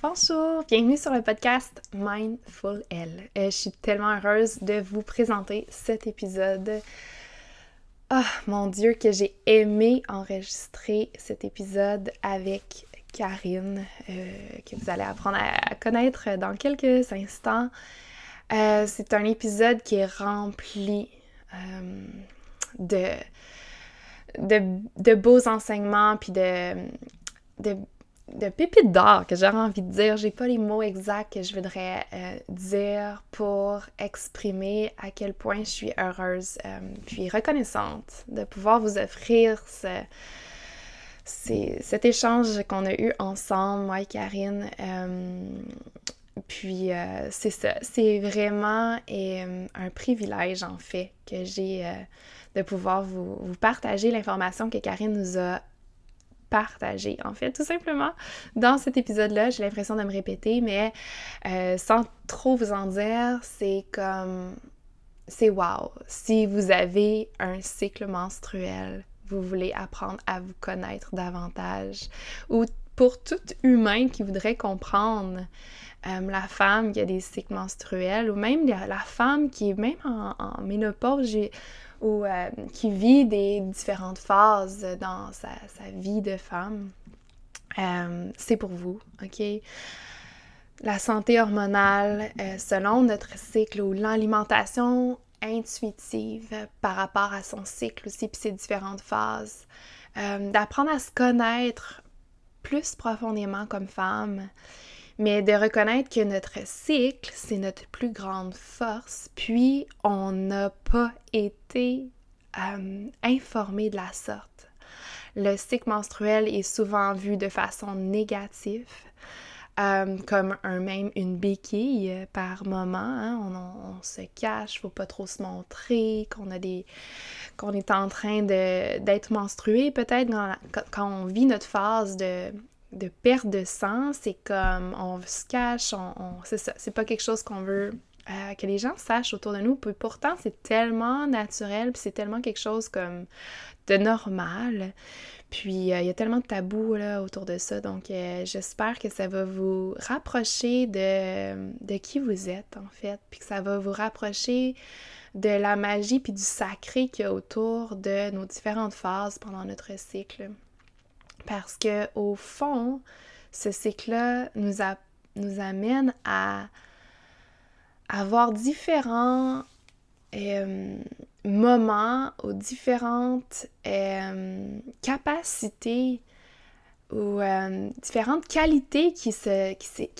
Bonjour, bienvenue sur le podcast Mindful Elle. Euh, je suis tellement heureuse de vous présenter cet épisode. Ah, mon Dieu, que j'ai aimé enregistrer cet épisode avec Karine, euh, que vous allez apprendre à connaître dans quelques instants. Euh, c'est un épisode qui est rempli de, beaux enseignements, puis de de pépites d'or que j'aurais envie de dire. J'ai pas les mots exacts que je voudrais euh, dire pour exprimer à quel point je suis heureuse euh, puis reconnaissante de pouvoir vous offrir ce, cet échange qu'on a eu ensemble, moi et Karine. Euh, puis c'est ça, c'est vraiment un privilège en fait que j'ai de pouvoir vous, vous partager l'information que Karine nous a partager, en fait, tout simplement. Dans cet épisode-là, j'ai l'impression de me répéter, mais euh, sans trop vous en dire, c'est comme... C'est wow! Si vous avez un cycle menstruel, vous voulez apprendre à vous connaître davantage, ou pour tout humain qui voudrait comprendre euh, la femme qui a des cycles menstruels, ou même la, femme qui est même en, en ménopause, ou euh, qui vit des différentes phases dans sa, vie de femme, euh, c'est pour vous, OK? La santé hormonale euh, selon notre cycle ou l'alimentation intuitive par rapport à son cycle aussi, puis ses différentes phases. D'apprendre à se connaître plus profondément comme femme mais de reconnaître que notre cycle, c'est notre plus grande force, puis on n'a pas été euh, informé de la sorte. Le cycle menstruel est souvent vu de façon négative, euh, comme un même une béquille par moment. Hein. On, se cache, faut pas trop se montrer, qu'on a des qu'on est en train d'être menstrué peut-être quand, on vit notre phase de de perte de sang, c'est comme on se cache, on, c'est ça, c'est pas quelque chose qu'on veut euh, que les gens sachent autour de nous. Pourtant, c'est tellement naturel, puis c'est tellement quelque chose comme de normal. Puis euh, il y a tellement de tabous autour de ça. Donc euh, j'espère que ça va vous rapprocher de, de qui vous êtes en fait, puis que ça va vous rapprocher de la magie puis du sacré qu'il y a autour de nos différentes phases pendant notre cycle. Parce que au fond, ce cycle-là nous, amène à avoir différents euh, moments ou différentes euh, capacités ou euh, différentes qualités qui,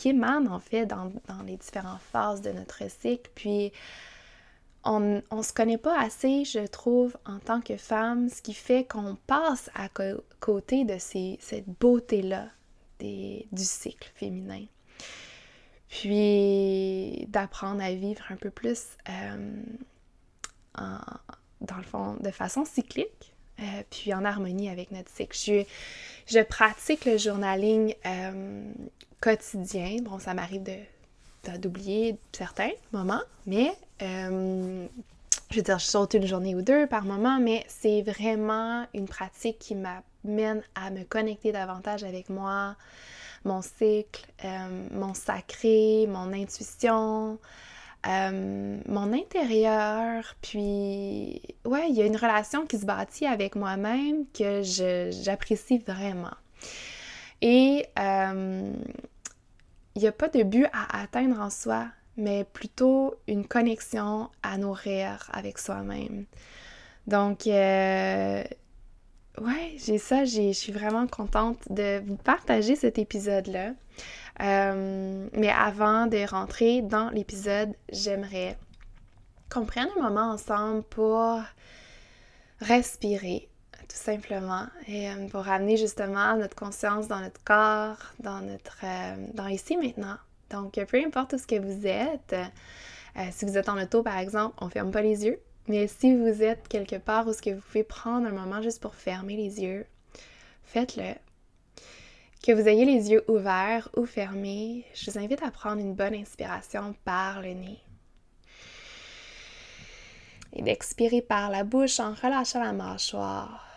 émanent en fait dans, dans, les différentes phases de notre cycle. Puis on ne se connaît pas assez, je trouve, en tant que femme, ce qui fait qu'on passe à côté de cette beauté-là du cycle féminin. Puis d'apprendre à vivre un peu plus, euh, dans le fond, de façon cyclique, euh, puis en harmonie avec notre cycle. Je, pratique le journaling euh, quotidien. Bon, ça m'arrive de d'oublier certains moments, mais euh, je veux dire, je saute une journée ou deux par moment, mais c'est vraiment une pratique qui m'amène à me connecter davantage avec moi, mon cycle, euh, mon sacré, mon intuition, euh, mon intérieur. Puis, ouais, il y a une relation qui se bâtit avec moi-même que j'apprécie vraiment. Et il n'y a pas de but à atteindre en soi, mais plutôt une connexion à nourrir avec soi-même. Donc, euh, ouais, j'ai ça, je suis vraiment contente de vous partager cet épisode-là. Euh, mais avant de rentrer dans l'épisode, j'aimerais qu'on prenne un moment ensemble pour respirer, tout simplement, et euh, pour amener justement notre conscience dans notre corps, dans notre, euh, dans ici maintenant. Donc, peu importe où ce que vous êtes, si vous êtes en auto par exemple, on ferme pas les yeux. Mais si vous êtes quelque part où ce que vous pouvez prendre un moment juste pour fermer les yeux, faites-le. Que vous ayez les yeux ouverts ou fermés, je vous invite à prendre une bonne inspiration par le nez. Et d'expirer par la bouche en relâchant la mâchoire.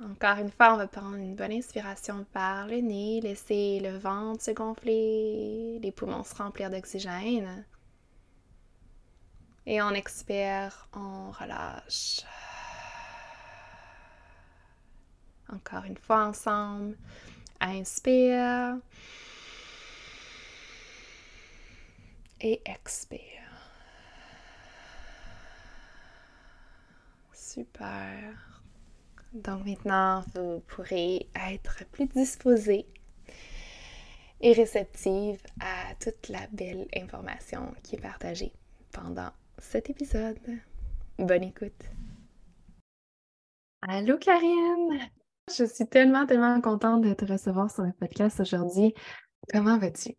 Encore une fois, on va prendre une bonne inspiration par le nez, laisser le ventre se gonfler, les poumons se remplir d'oxygène. Et on expire, on relâche. Encore une fois ensemble. Inspire. Et expire. Super. Donc maintenant, vous pourrez être plus disposé et réceptive à toute la belle information qui est partagée pendant cet épisode. Bonne écoute. Allô Karine! Je suis tellement, tellement contente de te recevoir sur le podcast aujourd'hui. Comment vas-tu?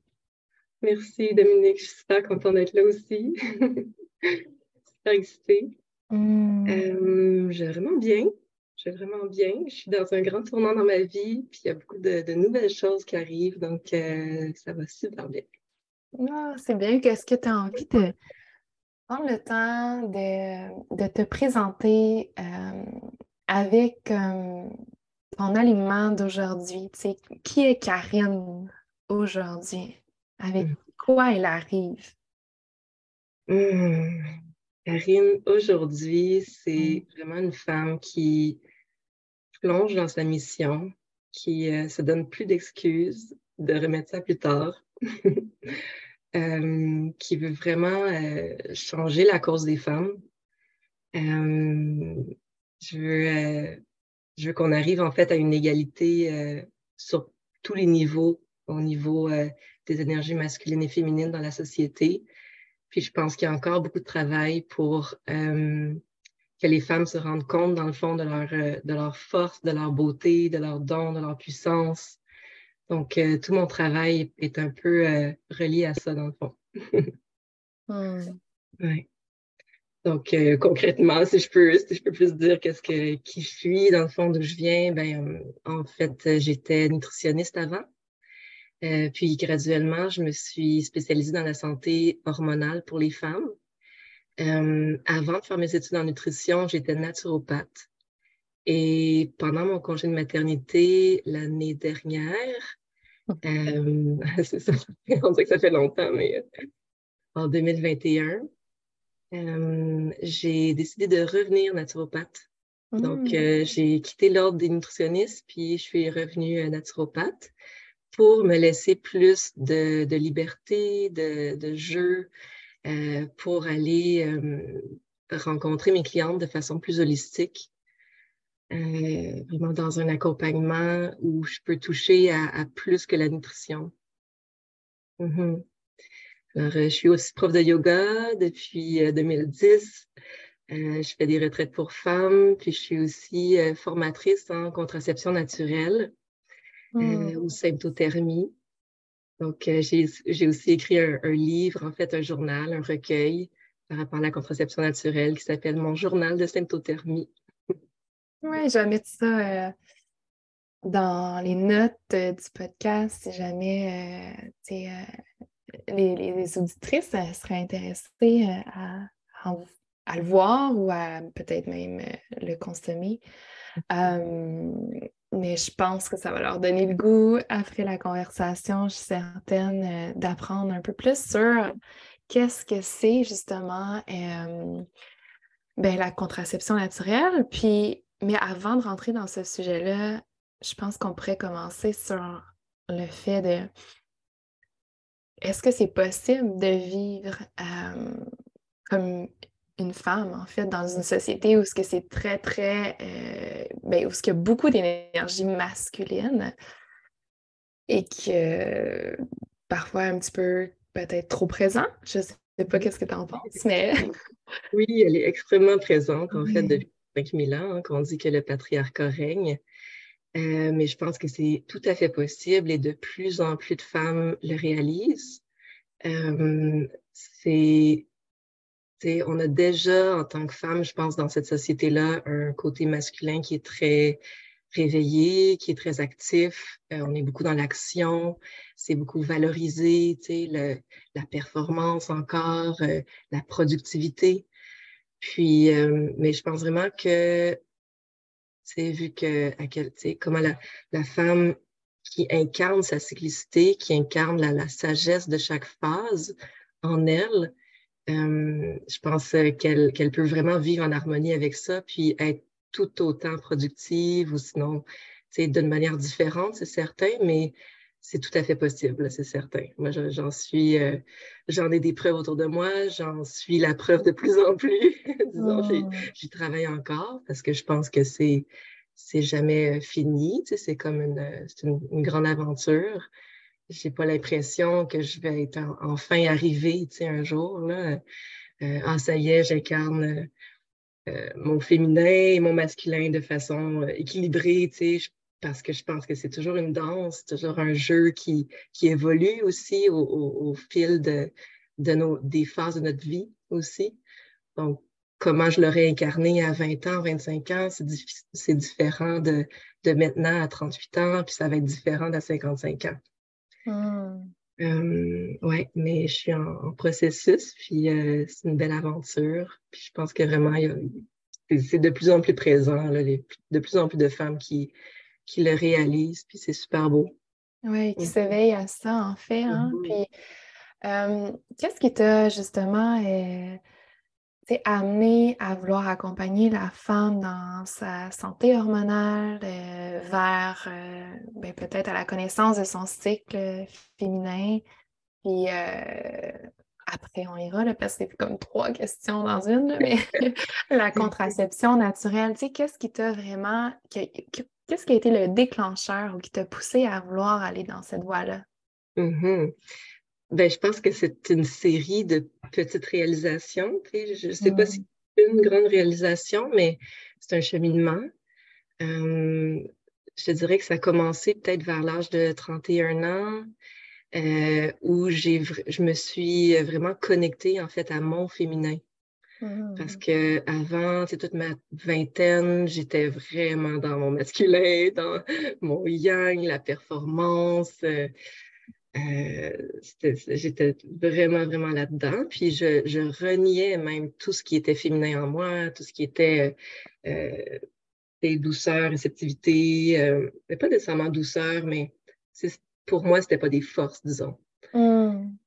Merci Dominique, je suis super contente d'être là aussi. super excitée. Hmm. Euh, je vais vraiment bien. Je vais vraiment bien. Je suis dans un grand tournant dans ma vie, puis il y a beaucoup de, nouvelles choses qui arrivent, donc euh, ça va super bien. Ah, c'est bien. Qu'est-ce que tu as envie de, prendre le temps de, te présenter euh, avec euh, ton aliment d'aujourd'hui? Qui est Karine aujourd'hui? Avec hmm. quoi elle arrive? Hmm. Karine, aujourd'hui, c'est hmm. vraiment une femme qui plonge dans sa mission, qui euh, se donne plus d'excuses de remettre ça plus tard. Euh, qui veut vraiment euh, changer la cause des femmes. Euh, je veux, je veux qu'on arrive en fait à une égalité sur tous les niveaux, au niveau des énergies masculines et féminines dans la société. Puis je pense qu'il y a encore beaucoup de travail pour que les femmes se rendent compte, dans le fond, de leur, de leur force, de leur beauté, de leur don, de leur puissance, donc, euh, tout mon travail est un peu euh, relié à ça, dans le fond. Hmm. Donc, euh, concrètement, si je peux, si je peux plus dire qu'est-ce que qui je suis, dans le fond, d'où je viens, ben, en fait, j'étais nutritionniste avant. puis, graduellement, je me suis spécialisée dans la santé hormonale pour les femmes. Avant de faire mes études en nutrition, j'étais naturopathe. Et pendant mon congé de maternité l'année dernière, euh, c'est ça, on dirait que ça fait longtemps, mais euh, en 2021, euh, j'ai décidé de revenir naturopathe. Donc, mmh. j'ai quitté l'ordre des nutritionnistes, puis je suis revenue naturopathe pour me laisser plus de, liberté, de, de jeu, pour aller rencontrer mes clientes de façon plus holistique euh, vraiment dans un accompagnement où je peux toucher à, plus que la nutrition. Mm-hmm. Alors, euh, je suis aussi prof de yoga depuis 2010. Euh, je fais des retraites pour femmes, puis je suis aussi formatrice en contraception naturelle mm. ou symptothermie. Donc, j'ai aussi écrit un, un, livre, en fait, un journal, un recueil par rapport à la contraception naturelle qui s'appelle Mon journal de symptothermie. Oui, je vais mettre ça euh, dans les notes euh, du podcast si jamais euh, les, les, auditrices seraient intéressées à, le voir ou à peut-être même le consommer. Mais je pense que ça va leur donner le goût après la conversation, je suis certaine, d'apprendre un peu plus sur qu'est-ce que c'est justement ben, la contraception naturelle, puis mais avant de rentrer dans ce sujet-là, je pense qu'on pourrait commencer sur le fait de est-ce que c'est possible de vivre comme une femme, en fait, dans une société où ce que c'est très, très, euh, ben, où ce qu'il y a beaucoup d'énergie masculine et que parfois un petit peu peut-être trop présent. Je sais pas qu'est-ce que tu en penses, mais... oui, elle est extrêmement présente, en fait, depuis 5000 ans, hein, qu'on dit que le patriarcat règne. Euh, mais je pense que c'est tout à fait possible et de plus en plus de femmes le réalisent. Euh, c'est on a déjà, en tant que femme, je pense, dans cette société-là, un côté masculin qui est très réveillé, qui est très actif. Euh, on est beaucoup dans l'action, c'est beaucoup valorisé, le, la performance encore, euh, la productivité. Puis, euh, mais je pense vraiment que, c'est vu que, à quel, comment la, la femme qui incarne sa cyclicité, qui incarne la, sagesse de chaque phase en elle, je pense euh, qu'elle peut vraiment vivre en harmonie avec ça, puis être tout autant productive ou sinon, d'une manière différente, c'est certain, mais c'est tout à fait possible, c'est certain. Moi, j'en suis, euh, j'en ai des preuves autour de moi, j'en suis la preuve de plus en plus. Disons, oh. j'y travaille encore parce que je pense que c'est c'est jamais fini, c'est comme une, une, une, grande aventure j'ai pas l'impression que je vais être enfin arrivée, tu sais, un jour, là. Ah, ça y est, j'incarne euh, mon féminin et mon masculin de façon euh, équilibrée, tu sais, parce que je pense que c'est toujours une danse, toujours un jeu qui, qui évolue aussi au, fil de, de nos, des phases de notre vie aussi. Donc, comment je l'aurais incarné à 20 ans, 25 ans, c'est différent de, de maintenant à 38 ans, puis ça va être différent à 55 ans. Mmh. oui, mais je suis en, processus, puis euh, c'est une belle aventure. Puis je pense que vraiment, c'est de plus en plus présent, là, de plus en plus de femmes qui, qui le réalisent, puis c'est super beau. Oui, qui mmh. s'éveillent à ça, en fait. Hein? Mmh puis, qu'est-ce qui t'a justement euh, amené à vouloir accompagner la femme dans sa santé hormonale euh, vers euh, ben, peut-être à la connaissance de son cycle féminin. Puis euh, après, on ira, là, parce que c'est comme trois questions dans une, mais la contraception naturelle, tu sais, qu'est-ce qui t'a vraiment, qu'est-ce qui a été le déclencheur ou qui t'a poussé à vouloir aller dans cette voie-là? Mm-hmm. Ben, je pense que c'est une série de petites réalisations. Je ne sais pas si c'est une grande réalisation, mais c'est un cheminement. Euh, je te dirais que ça a commencé peut-être vers l'âge de 31 ans, euh, où j'ai, je me suis vraiment connectée en fait à mon féminin. Parce mmh. que avant, toute ma vingtaine, j'étais vraiment dans mon masculin, dans mon yang, la performance. Euh, euh, j'étais vraiment, vraiment là-dedans. Puis je, je, reniais même tout ce qui était féminin en moi, tout ce qui était euh, des douceurs, réceptivité, euh, pas nécessairement douceur, mais pour moi, c'était pas des forces, disons. Hum,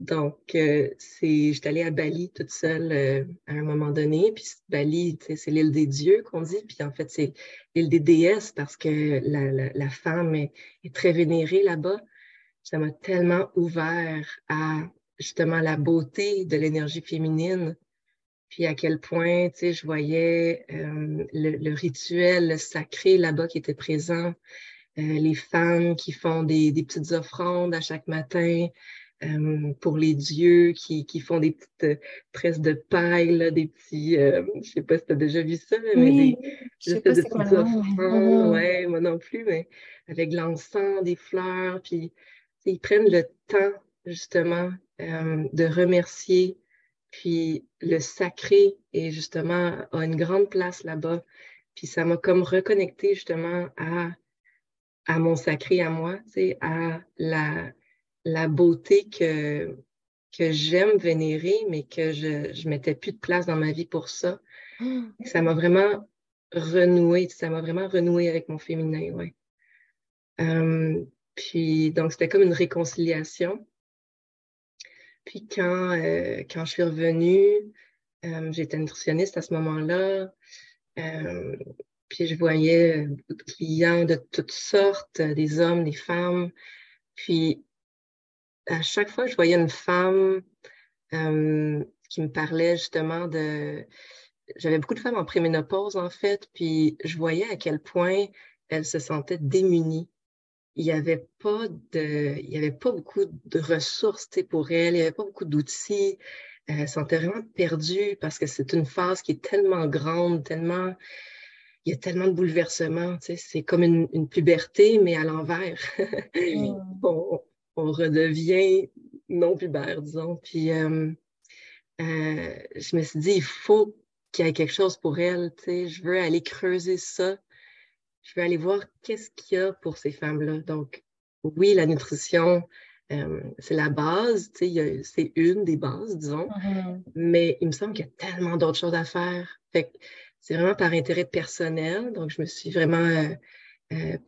donc, c'est, j'étais allée à Bali toute seule à un moment donné. Puis Bali, c'est l'île des dieux qu'on dit. Puis en fait, c'est l'île des déesses parce que la, la, la femme est, est, très vénérée là-bas ça m'a tellement ouvert à justement la beauté de l'énergie féminine, puis à quel point, tu sais, je voyais euh, le, rituel le sacré là-bas qui était présent, euh, les femmes qui font des, des, petites offrandes à chaque matin euh, pour les dieux, qui, qui font des petites tresses de paille, des petits, je sais pas si tu as déjà vu ça, mais des, juste des petites offrandes, ouais, moi non plus, mais avec l'encens, des fleurs, puis ils prennent le temps justement euh, de remercier. Puis le sacré est justement a une grande place là-bas. Puis ça m'a comme reconnecté justement à, à mon sacré à moi, à la, la beauté que, que j'aime vénérer, mais que je ne mettais plus de place dans ma vie pour ça. Mmh. Ça m'a vraiment renoué, ça m'a vraiment renoué avec mon féminin, ouais. Euh, puis, donc, c'était comme une réconciliation. Puis, quand, euh, quand je suis revenue, euh, j'étais nutritionniste à ce moment-là. Euh, puis, je voyais beaucoup de clients de toutes sortes, des hommes, des femmes. Puis, à chaque fois je voyais une femme qui me parlait justement de... J'avais beaucoup de femmes en préménopause, en fait, puis je voyais à quel point elles se sentaient démunies. Il n'y avait pas de... Il y avait pas beaucoup de ressources pour elles, il n'y avait pas beaucoup d'outils. Se sentaient vraiment perdues parce que c'est une phase qui est tellement grande, tellement il y a tellement de bouleversements. Tu sais, c'est comme une, une, puberté, mais à l'envers. Mm. on, on, redevient non pubère, disons. Puis euh, euh, je me suis dit, il faut qu'il y ait quelque chose pour elle. Tu sais, je veux aller creuser ça. Je veux aller voir qu'est-ce qu'il y a pour ces femmes-là. Donc, oui, la nutrition, euh, c'est la base, c'est une des bases, disons. Mm-hmm. Mais il me semble qu'il y a tellement d'autres choses à faire. Fait c'est vraiment par intérêt personnel. Donc, je me suis vraiment euh, euh,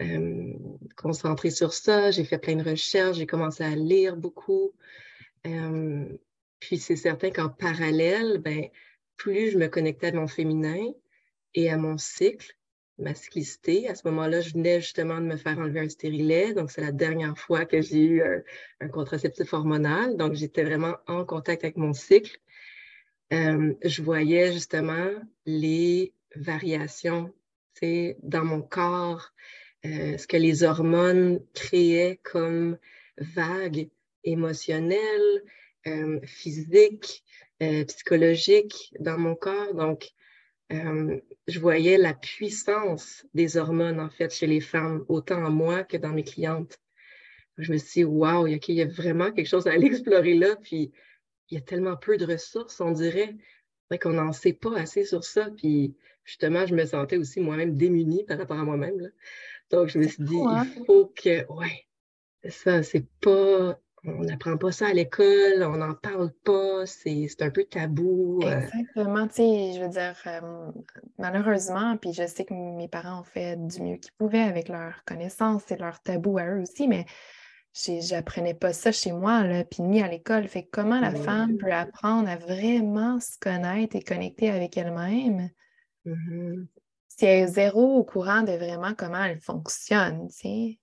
euh, concentrée sur ça. J'ai fait plein de recherches, j'ai commencé à lire beaucoup. puis, c'est certain qu'en parallèle, ben, plus je me connectais à mon féminin et à mon cycle, ma cyclicité. À ce moment-là, je venais justement de me faire enlever un stérilet. Donc, c'est la dernière fois que j'ai eu un contraceptif hormonal. Donc, j'étais vraiment en contact avec mon cycle. Euh, je voyais justement les variations dans mon corps, euh, ce que les hormones créaient comme vagues émotionnelles, euh, physiques, psychologiques dans mon corps. Donc, je voyais la puissance des hormones, en fait, chez les femmes, autant en moi que dans mes clientes. Je me suis dit, wow, il y a vraiment quelque chose à aller explorer là. Puis, il y a tellement peu de ressources, on dirait, qu'on n'en sait pas assez sur ça. Puis justement, je me sentais aussi moi-même démunie par rapport à moi-même. Donc, je me suis dit, il hein? faut que, ouais, ça, c'est pas, on n'apprend pas ça à l'école, on n'en parle pas, c'est un peu tabou. Euh. Exactement, tu sais, je veux dire, euh, malheureusement, puis je sais que mes parents ont fait du mieux qu'ils pouvaient avec leurs connaissances et leurs tabous à eux aussi, mais j'apprenais pas ça chez moi, là, puis ni à l'école. Fait comment la femme peut apprendre à vraiment se connaître et connecter avec elle-même? Si elle est zéro au courant de vraiment comment elle fonctionne, tu sais?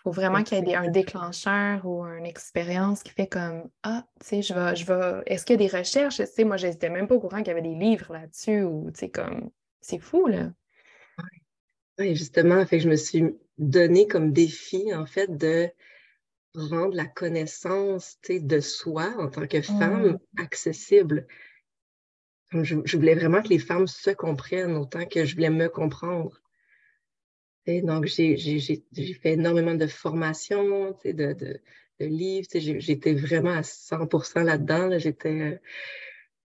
Il faut vraiment qu'il y ait un déclencheur ou une expérience qui fait comme Ah, tu sais, je vais, je vais. Est-ce qu'il y a des recherches? Tu sais, moi, je n'étais même pas au courant qu'il y avait des livres là-dessus ou tu sais, comme c'est fou, là. Oui, justement, fait que je me suis donné comme défi, en fait, de rendre la connaissance de soi en tant que femme mmh. accessible. Je, voulais vraiment que les femmes se comprennent autant que je voulais me comprendre. Donc, j'ai fait énormément de formations, de, de, de, livres. J'étais vraiment à 100% là-dedans. J'étais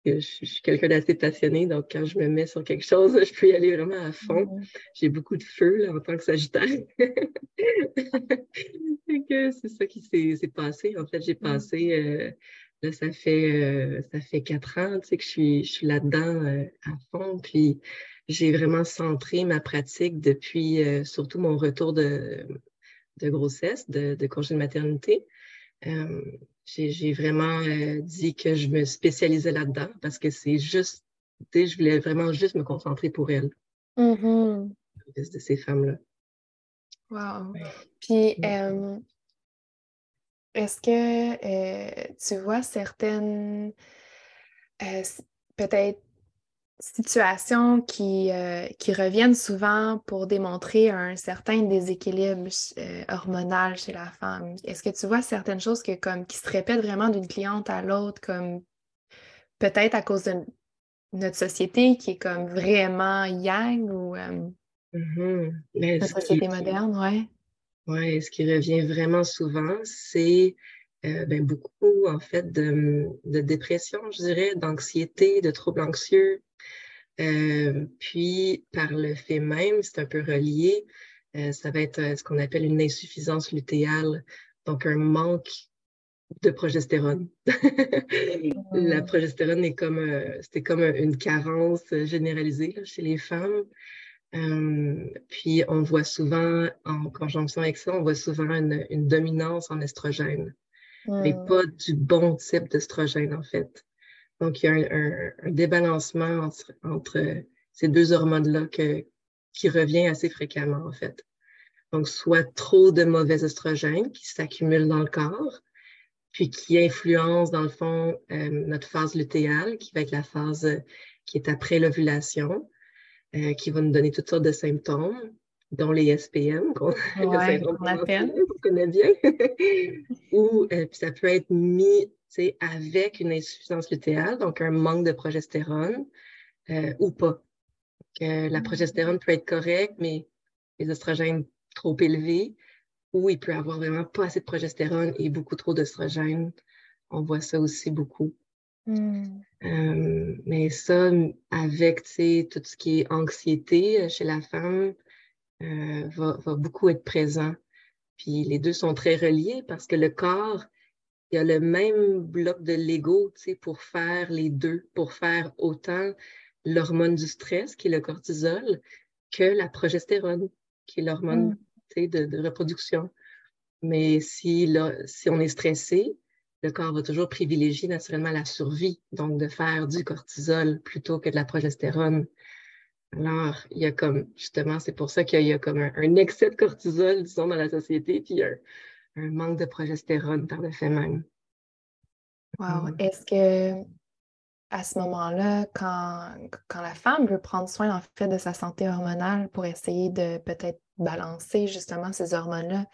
euh, je suis quelqu'un d'assez passionné, donc quand je me mets sur quelque chose, je peux y aller vraiment à fond. J'ai beaucoup de feu là, en tant que Sagittaire. c'est ça qui s'est passé. En fait, j'ai passé, euh, là, ça fait, euh, ça fait quatre ans tu sais, que je suis, je suis là-dedans à fond. Puis j'ai vraiment centré ma pratique depuis surtout mon retour de, de grossesse, de, de congé de maternité j'ai vraiment euh, dit que je me spécialisais là-dedans parce que c'est juste, je voulais vraiment juste me concentrer pour elle. Mm-hmm. De ces femmes-là. Wow. Puis, euh, est-ce que euh, tu vois certaines, peut-être situations qui, euh, qui reviennent souvent pour démontrer un certain déséquilibre euh, hormonal chez la femme. Est-ce que tu vois certaines choses que, comme, qui se répètent vraiment d'une cliente à l'autre, comme peut-être à cause de notre société qui est comme vraiment yang ou euh, mm-hmm. notre société moderne, ouais? Oui, ce qui revient vraiment souvent, c'est ben, beaucoup, en fait, de, de dépression, je dirais, d'anxiété, de troubles anxieux, euh, puis, par le fait même, c'est un peu relié, euh, ça va être euh, ce qu'on appelle une insuffisance lutéale, donc un manque de progestérone. La progestérone est comme, c'était comme une carence généralisée chez les femmes. puis on voit souvent, en conjonction avec ça, on voit souvent une, dominance en estrogène, mais pas du bon type d'estrogène en fait. Donc, il y a un, débalancement entre, ces deux hormones-là qui revient assez fréquemment, en fait. Donc, soit trop de mauvais oestrogènes qui s'accumulent dans le corps, puis qui influencent, dans le fond, euh, notre phase lutéale, qui va être la phase euh, qui est après l'ovulation, euh, qui va nous donner toutes sortes de symptômes, dont les SPM, qu'on connaît bien. Ou puis ça peut être mis avec une insuffisance lutéale, donc un manque de progestérone, ou pas. la mm. progestérone peut être correcte, mais les oestrogènes trop élevés, ou il peut avoir vraiment pas assez de progestérone et beaucoup trop d'oestrogène. On voit ça aussi beaucoup. Hmm. Euh, mais ça, avec tout ce qui est anxiété euh, chez la femme, euh, va, va, beaucoup être présent. Puis les deux sont très reliés parce que le corps, il a le même bloc de Lego pour faire les deux, pour faire autant l'hormone du stress, qui est le cortisol, que la progestérone, qui est l'hormone hmm de, reproduction. Mais si, si on est stressé, le corps va toujours privilégier naturellement la survie, donc de faire du cortisol plutôt que de la progestérone. Alors, il y a comme, justement, c'est pour ça qu'il y, a comme un, excès de cortisol, disons, dans la société, puis un, un manque de progestérone par le fait même. Wow. Est-ce que à ce moment-là, quand, quand, la femme veut prendre soin en fait de sa santé hormonale pour essayer de peut-être balancer justement ces hormones-là,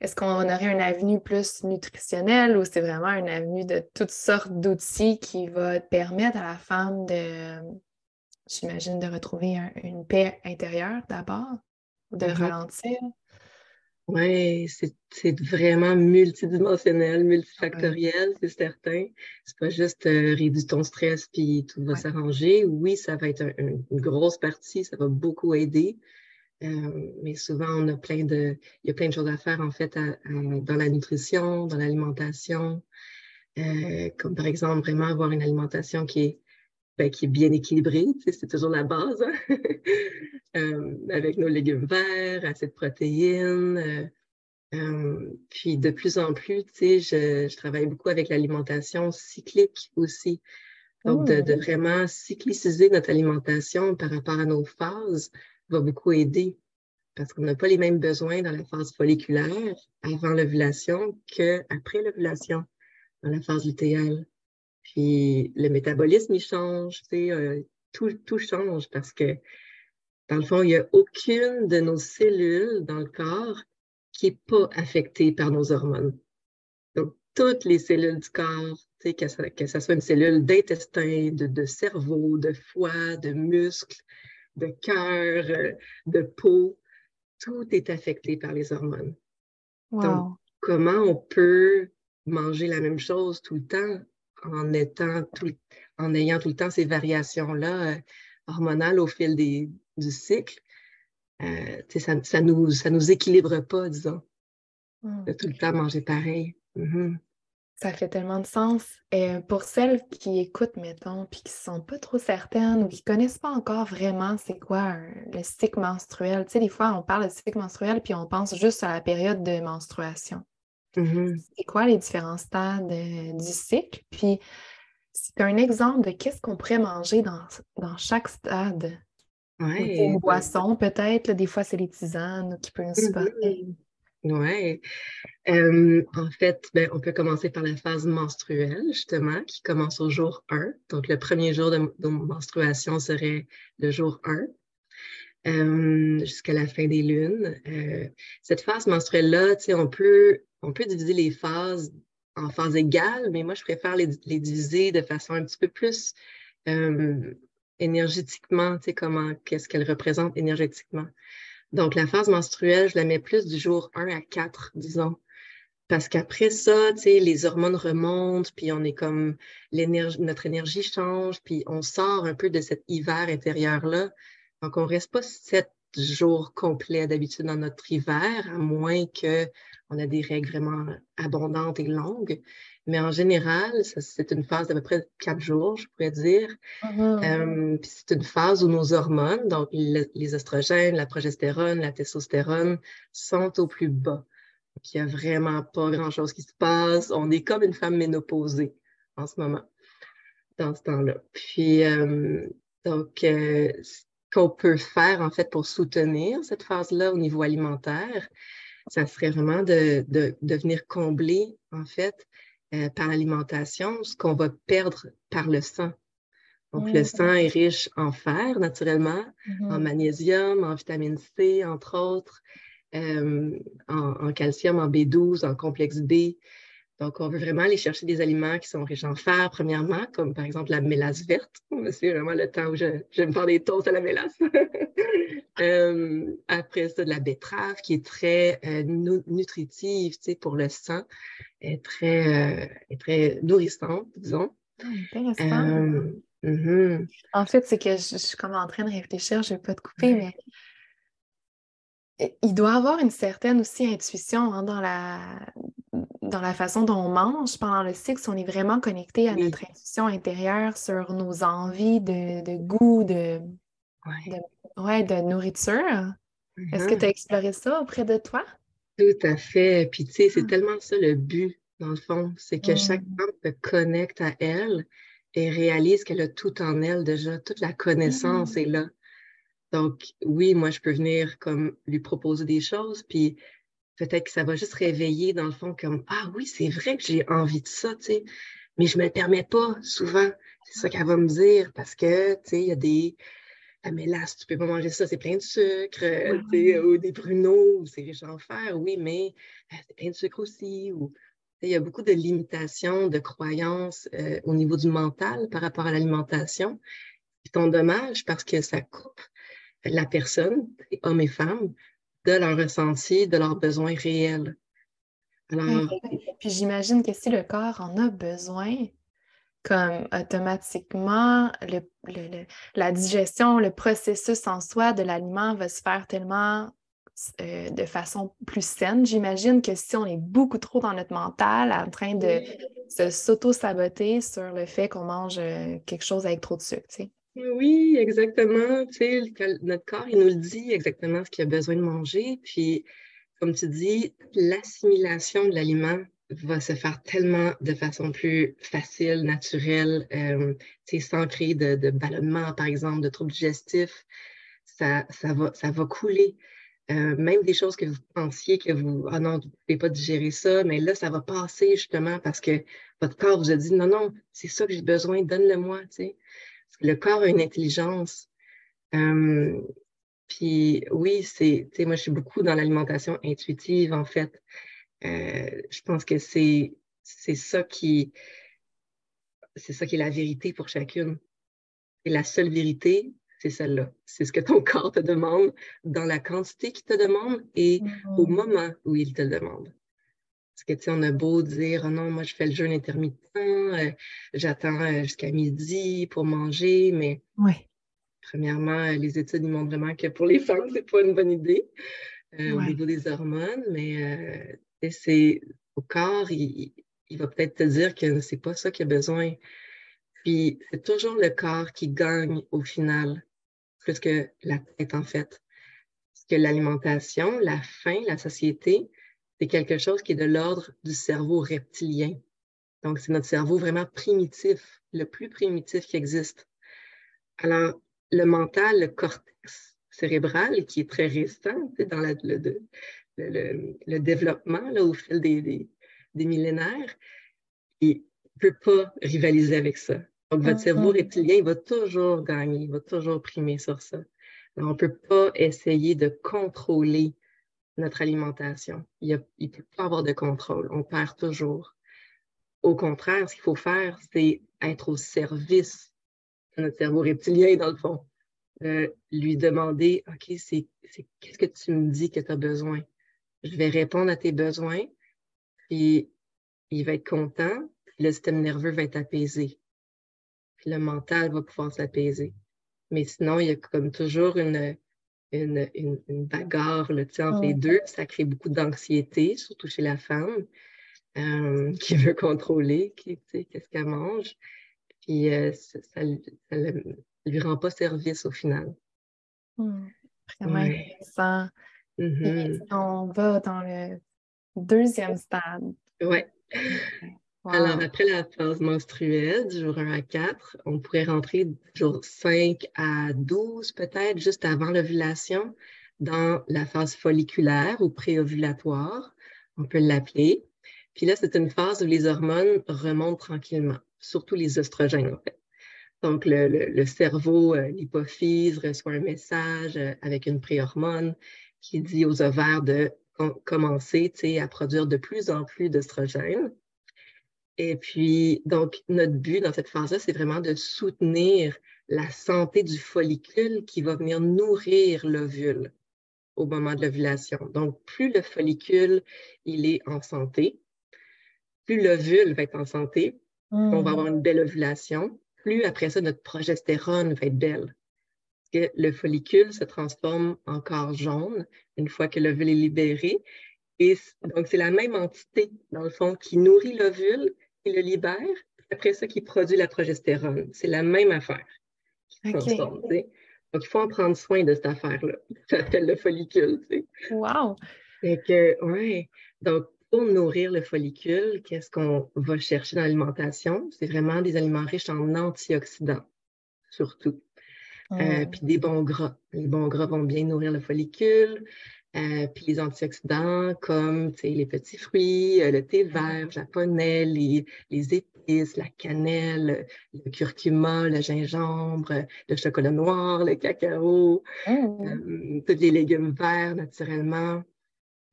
est-ce qu'on aurait une avenue plus nutritionnelle ou c'est vraiment une avenue de toutes sortes d'outils qui va permettre à la femme de, j'imagine, de retrouver une paix intérieure d'abord, de mm-hmm. ralentir? Oui, c'est vraiment multidimensionnel, multifactoriel, c'est certain. C'est pas juste euh, réduire ton stress puis tout va s'arranger. Oui, ça va être une grosse partie, ça va beaucoup aider. Euh, mais souvent, on a plein de, il y a plein de choses à faire en fait dans la nutrition, dans l'alimentation, euh, comme par exemple vraiment avoir une alimentation qui est, ben, qui est bien équilibrée, c'est toujours la base, hein. euh, avec nos légumes verts, assez de protéines. puis de plus en plus, je, je travaille beaucoup avec l'alimentation cyclique aussi. Donc, de, de, oh! vraiment cycliciser notre alimentation par rapport à nos phases va beaucoup aider parce qu'on n'a pas les mêmes besoins dans la phase folliculaire avant l'ovulation qu'après l'ovulation, dans la phase lutéale. Puis le métabolisme, il change, euh, tout, tout change parce que, dans le fond, il n'y a aucune de nos cellules dans le corps qui n'est pas affectée par nos hormones. Donc, toutes les cellules du corps, que ce que ça soit une cellule d'intestin, de, de cerveau, de foie, de muscles, de cœur, euh, de peau, tout est affecté par les hormones. Donc, comment on peut manger la même chose tout le temps? En, étant en ayant tout le temps ces variations-là euh, hormonales au fil des, du cycle? Euh, ça, ne nous, ça nous équilibre pas, disons, mmh. de tout le temps manger pareil. Mm-hmm. Ça fait tellement de sens. Et pour celles qui écoutent, mettons, puis qui ne sont pas trop certaines ou qui ne connaissent pas encore vraiment c'est quoi le cycle menstruel. Tu sais, des fois, on parle de cycle menstruel puis on pense juste à la période de menstruation. Mm-hmm. C'est quoi les différents stades euh, du cycle? Puis, c'est un exemple de qu'est-ce qu'on pourrait manger dans, dans chaque stade? Ouais, une boisson, peut-être. Des fois, c'est les tisanes qui peuvent nous supporter. Oui. Euh, en fait, ben, on peut commencer par la phase menstruelle, justement, qui commence au jour 1. Donc, le premier jour de, menstruation serait le jour 1. Euh, jusqu'à la fin des lunes. Euh, cette phase menstruelle-là, on peut, on peut diviser les phases en phases égales, mais moi, je préfère les, diviser de façon un petit peu plus énergétiquement, comment, qu'est-ce qu'elle représente énergétiquement. Donc, la phase menstruelle, je la mets plus du jour 1 à 4, disons. Parce qu'après ça, tu sais, les hormones remontent, puis on est comme, l'énergie, notre énergie change, puis on sort un peu de cet hiver intérieur-là. Donc, on reste pas sept jours complets d'habitude dans notre hiver, à moins qu'on a des règles vraiment abondantes et longues. Mais en général, c'est une phase d'à peu près quatre jours, je pourrais dire. Mm-hmm. Euh, c'est une phase où nos hormones, donc les oestrogènes, la progestérone, la testostérone, sont au plus bas. Donc, il n'y a vraiment pas grand-chose qui se passe. On est comme une femme ménopausée en ce moment, dans ce temps-là. Puis, euh, donc, euh, qu'on peut faire en fait pour soutenir cette phase-là au niveau alimentaire, ça serait vraiment de, de, venir combler en fait euh, par l'alimentation ce qu'on va perdre par le sang. Donc, le sang est riche en fer, naturellement, en mm-hmm. magnésium, en vitamine C, entre autres, euh, en, en, calcium, en B12, en complexe B. Donc, on veut vraiment aller chercher des aliments qui sont riches en fer, premièrement, comme par exemple la mélasse verte. C'est vraiment le temps où je, je me faire des toasts à la mélasse. euh, après ça, de la betterave qui est très euh, nutritive tu sais, pour le sang, est très, euh, est très nourrissante, disons. Ah, intéressant. Mm-hmm. En fait, c'est que je, suis comme en train de réfléchir, je ne vais pas te couper, mais il doit avoir une certaine aussi intuition hein, dans, la, dans la façon dont on mange pendant le cycle, on est vraiment connecté à notre intuition intérieure sur nos envies de, goût, de, ouais. de, nourriture. Est-ce que mm-hmm. tu as exploré ça auprès de toi? Tout à fait. Puis tu sais, c'est ah. tellement ça le but, dans le fond. C'est que chaque mm. femme se connecte à elle et réalise qu'elle a tout en elle déjà. Toute la connaissance mm. est là. Donc, oui, moi, je peux venir comme lui proposer des choses, puis peut-être que ça va juste réveiller dans le fond comme Ah oui, c'est vrai que j'ai envie de ça, tu sais, mais je ne me le permets pas souvent. C'est ça qu'elle va me dire parce que, tu sais, il y a des. Ah, mais là, tu peux pas manger ça, c'est plein de sucre, euh, sais, ou des pruneaux, c'est riche en fer, oui, mais euh, c'est plein de sucre aussi. Ou, il y a beaucoup de limitations, de croyances euh, au niveau du mental par rapport à l'alimentation qui sont dommages parce que ça coupe la personne, hommes et femmes, de leur ressenti, de leurs besoins réels. Puis j'imagine que si le corps en a besoin, comme automatiquement, la digestion, le processus en soi de l'aliment va se faire tellement euh, de façon plus saine. J'imagine que si on est beaucoup trop dans notre mental, en train de se s'auto-saboter sur le fait qu'on mange euh, quelque chose avec trop de sucre, tu sais. Oui, exactement. Notre corps, il nous le dit exactement ce qu'il a besoin de manger. Puis, comme tu dis, l'assimilation de l'aliment va se faire tellement de façon plus facile, naturelle, euh, sans créer de, ballonnement, par exemple, de troubles digestifs. Ça, ça, va, ça va couler. Euh, même des choses que vous pensiez que vous, ah non, vous ne pouvez pas digérer ça, mais là, ça va passer justement parce que votre corps vous a dit, non, non, c'est ça que j'ai besoin, donne-le-moi, le corps a une intelligence. Euh, puis oui, c'est, tu sais, moi, je suis beaucoup dans l'alimentation intuitive, en fait. Euh, je pense que c'est, c'est ça qui, c'est ça qui est la vérité pour chacune. Et la seule vérité, c'est celle-là. C'est ce que ton corps te demande dans la quantité qu'il te demande et au mm-hmm. moment où il te demande. Parce que, tu sais, on a beau dire, oh non, moi, je fais le jeûne intermittent, euh, j'attends euh, jusqu'à midi pour manger, mais premièrement, euh, les études ils montrent vraiment que pour les femmes, c'est pas une bonne idée au niveau des hormones, mais c'est au corps, il, va peut-être te dire que c'est pas ça qu'il a besoin. Puis, c'est toujours le corps qui gagne au final, plus que la tête, en fait. Parce que l'alimentation, la faim, la satiété, c'est quelque chose qui est de l'ordre du cerveau reptilien. Donc, c'est notre cerveau vraiment primitif, le plus primitif qui existe. Alors, le mental, le cortex cérébral, qui est très récent dans le, développement là, au fil des, millénaires, il ne peut pas rivaliser avec ça. Donc, votre cerveau mm-hmm. reptilien, il va toujours gagner, il va toujours primer sur ça. Alors, on ne peut pas essayer de contrôler notre alimentation. Il ne peut pas avoir de contrôle. On perd toujours. Au contraire, ce qu'il faut faire, c'est être au service de notre cerveau reptilien, dans le fond. Euh, lui demander, OK, c'est qu'est-ce que tu me dis que tu as besoin? Je vais répondre à tes besoins, puis il va être content, puis le système nerveux va être apaisé. Puis le mental va pouvoir s'apaiser. Mais sinon, il y a comme toujours une, une, une, bagarre là, entre les deux. Ça crée beaucoup d'anxiété, surtout chez la femme, euh, qui veut contrôler qu'est-ce qu'elle mange. Puis euh, ça ne lui rend pas service au final. Mmh. Vraiment intéressant. Mm-hmm. On va dans le deuxième stade. Oui. Alors, après la phase menstruelle, du jour 1 à 4, on pourrait rentrer du jour 5 à 12, peut-être, juste avant l'ovulation, dans la phase folliculaire ou préovulatoire, on peut l'appeler. Puis là, c'est une phase où les hormones remontent tranquillement, surtout les oestrogènes, en fait. Donc, le, cerveau, euh, l'hypophyse reçoit un message euh, avec une préhormone qui dit aux ovaires de commencer à produire de plus en plus d'oestrogènes. Et puis, donc, notre but dans cette phase-là, c'est vraiment de soutenir la santé du follicule qui va venir nourrir l'ovule au moment de l'ovulation. Donc, plus le follicule, il est en santé, plus l'ovule va être en santé, on va avoir mmh. une belle ovulation, plus après ça, notre progestérone va être belle. Parce que le follicule se transforme en corps jaune une fois que l'ovule est libéré. Et donc, c'est la même entité, dans le fond, qui nourrit l'ovule il le libère, après ça, qui produit la progestérone. C'est la même affaire Donc, il faut en prendre soin de cette affaire-là. Ça s'appelle le follicule. Wow! que, ouais. Donc, pour nourrir le follicule, qu'est-ce qu'on va chercher dans l'alimentation? C'est vraiment des aliments riches en antioxydants, surtout. Euh, mmh. puis des bons gras. Les bons gras vont bien nourrir le follicule. Euh, puis les antioxydants comme les petits fruits, euh, le thé vert japonais, les, épices, la cannelle, le curcuma, le gingembre, le chocolat noir, le cacao, mmh. euh, tous les légumes verts naturellement.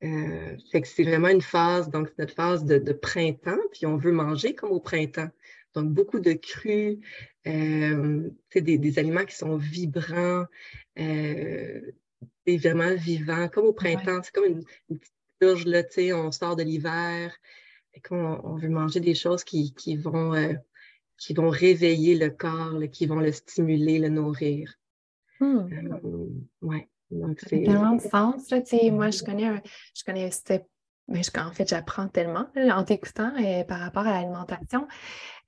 fait que c'est vraiment une phase, donc c'est notre phase de, printemps, puis on veut manger comme au printemps. Donc, beaucoup de crus, des, des, aliments qui sont vibrants, c'est vraiment vivant, comme au printemps. C'est comme une, petite purge, là, tu sais, on sort de l'hiver et qu'on on veut manger des choses qui, qui vont, euh, qui vont réveiller le corps, qui vont le stimuler, le nourrir. Hmm. Euh, ouais. Donc, c'est tellement de sens. Là, moi, je connais, un, je connais mais je, en fait, j'apprends tellement en t'écoutant euh, par rapport à l'alimentation.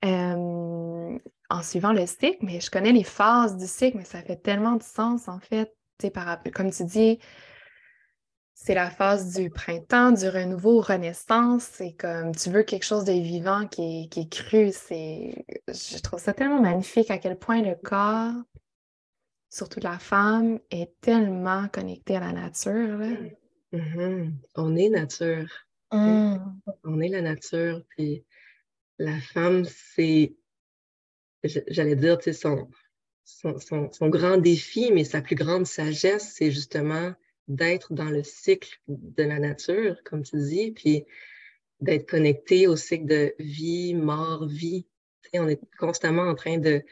en suivant le cycle, mais je connais les phases du cycle, mais ça fait tellement de sens en fait par, comme tu dis, c'est la phase du printemps, du renouveau, renaissance. C'est comme tu veux quelque chose de vivant qui est, qui est cru. C'est, je trouve ça tellement magnifique à quel point le corps, surtout la femme, est tellement connecté à la nature. Mm-hmm. On est nature. Mmh. On est la nature. Puis la femme, c'est, j'allais dire, tu son, son, grand défi, mais sa plus grande sagesse, c'est justement d'être dans le cycle de la nature, comme tu dis, puis d'être connecté au cycle de vie, mort, vie. on est constamment en train de,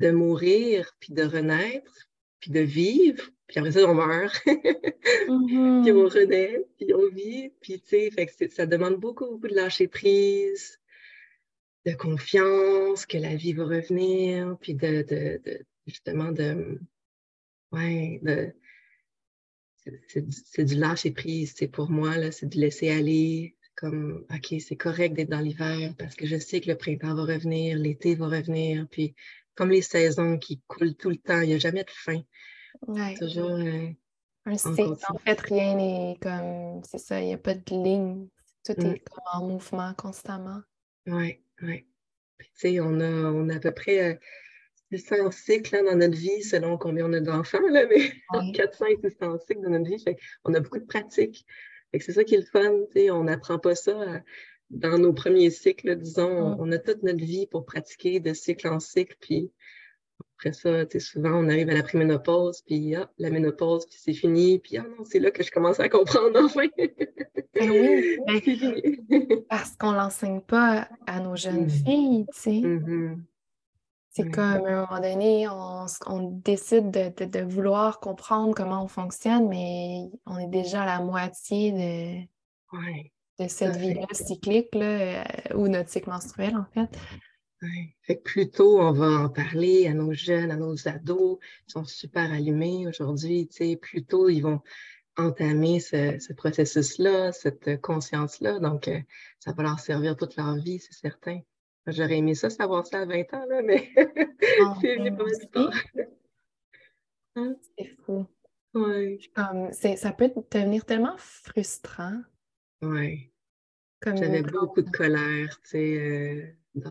de mourir, puis de renaître, puis de vivre, puis après ça, on meurt, mm-hmm. puis on renaît, puis on vit, puis tu sais, ça demande beaucoup, beaucoup de lâcher prise, de confiance que la vie va revenir, puis de, de, justement de ouais, de c'est du lâcher prise. C'est pour moi, là, c'est de laisser aller. Comme, OK, c'est correct d'être dans l'hiver parce que je sais que le printemps va revenir, l'été va revenir. Puis, comme les saisons qui coulent tout le temps, il n'y a jamais de fin. Ouais. Toujours. Euh, un cycle. En fait, rien n'est comme. C'est ça, il n'y a pas de ligne. Tout est mm. comme en mouvement constamment. Oui, oui. tu sais, on a, on a à peu près. Euh, 600 cycles hein, dans notre vie, selon combien on a d'enfants, mais oui. 400 et 600 cycles dans notre vie. on a beaucoup de pratiques. C'est ça qui est le fun. On n'apprend pas ça euh, dans nos premiers cycles, disons. On a toute notre vie pour pratiquer de cycle en cycle. Puis après ça, souvent, on arrive à la préménopause, puis ah, la ménopause, puis c'est fini. Puis ah non, c'est là que je commence à comprendre enfin. Ben oui, ben, parce qu'on ne l'enseigne pas à nos jeunes mmh. filles, tu sais. Mmh c'est comme à un moment donné, on, décide de, vouloir comprendre comment on fonctionne, mais on est déjà à la moitié de, de cette vie-là cyclique, là, euh, ou notre cycle menstruel, en fait. Ouais. Fait que plus tôt, on va en parler à nos jeunes, à nos ados, qui sont super allumés aujourd'hui, tu sais, plus tôt, ils vont entamer ce, processus-là, cette conscience-là. Donc, euh, ça va leur servir toute leur vie, c'est certain. J'aurais aimé ça, savoir ça à 20 ans, là, mais c'est pas mal hein? C'est fou. Ouais. Comme, ça peut devenir tellement frustrant. Oui. J'avais beaucoup de colère, tu sais. Euh,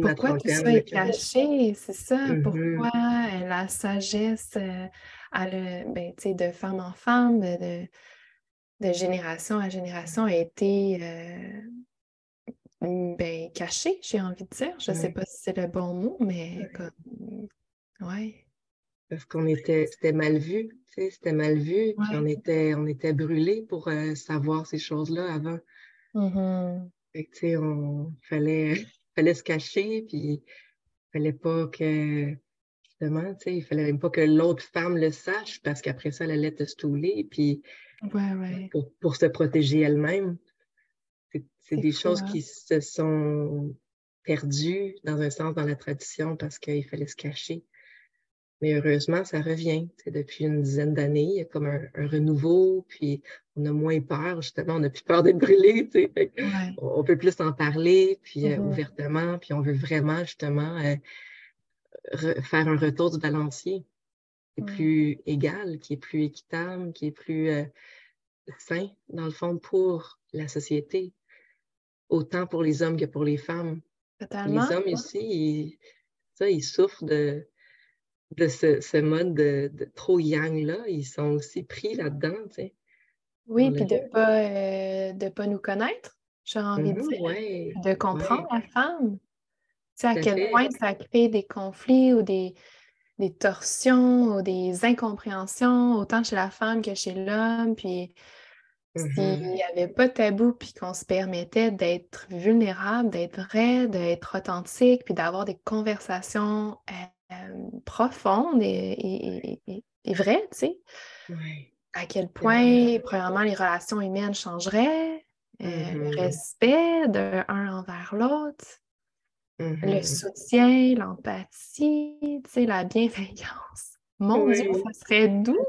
pourquoi tout ça est caché? C'est ça. Mm-hmm. Pourquoi euh, la sagesse euh, ben, de femme en femme, de, de génération à génération, a été ben, cachée, j'ai envie de dire. Je ne sais pas si c'est le bon mot, mais comme. Ouais. Parce qu'on était, c'était mal vu, c'était mal vu, puis on était, on était brûlés pour savoir ces choses-là avant. Fait que, tu sais, on fallait, fallait se cacher, puis il fallait pas que, justement, tu sais, il fallait même pas que l'autre femme le sache, parce qu'après ça, elle allait te stouler, puis ouais, ouais. Pour, pour, se protéger elle-même. C'est des choses qui se sont perdues, dans un sens, dans la tradition, parce qu'il fallait se cacher. Mais heureusement, ça revient. Depuis une dizaine d'années, il y a comme un, renouveau, puis on a moins peur, justement, on n'a plus peur d'être brûlé. On, peut plus en parler, puis euh, mm-hmm. ouvertement, puis on veut vraiment, justement, euh, faire un retour du balancier qui est plus égal, qui est plus équitable, qui est plus euh, sain, dans le fond, pour la société, autant pour les hommes que pour les femmes. Totalement. Les hommes ici, ça, ils souffrent de de ce, mode de, trop yang-là, ils sont aussi pris là-dedans, tu sais. Oui, puis de ne pas, euh, pas nous connaître, j'ai envie de dire. de comprendre la femme. Tu sais, à quel point ça crée des conflits ou des, des torsions ou des incompréhensions, autant chez la femme que chez l'homme. Puis s'il n'y mhm. avait pas de tabou, puis qu'on se permettait d'être vulnérable, d'être vrai, d'être authentique, puis d'avoir des conversations euh, profonde et, vraie, tu sais. À quel point, premièrement, les relations humaines changeraient, euh, le mm-hmm. respect d'un envers l'autre, le mm-hmm. soutien, l'empathie, tu sais, la bienveillance. Mon Dieu, ça serait doux.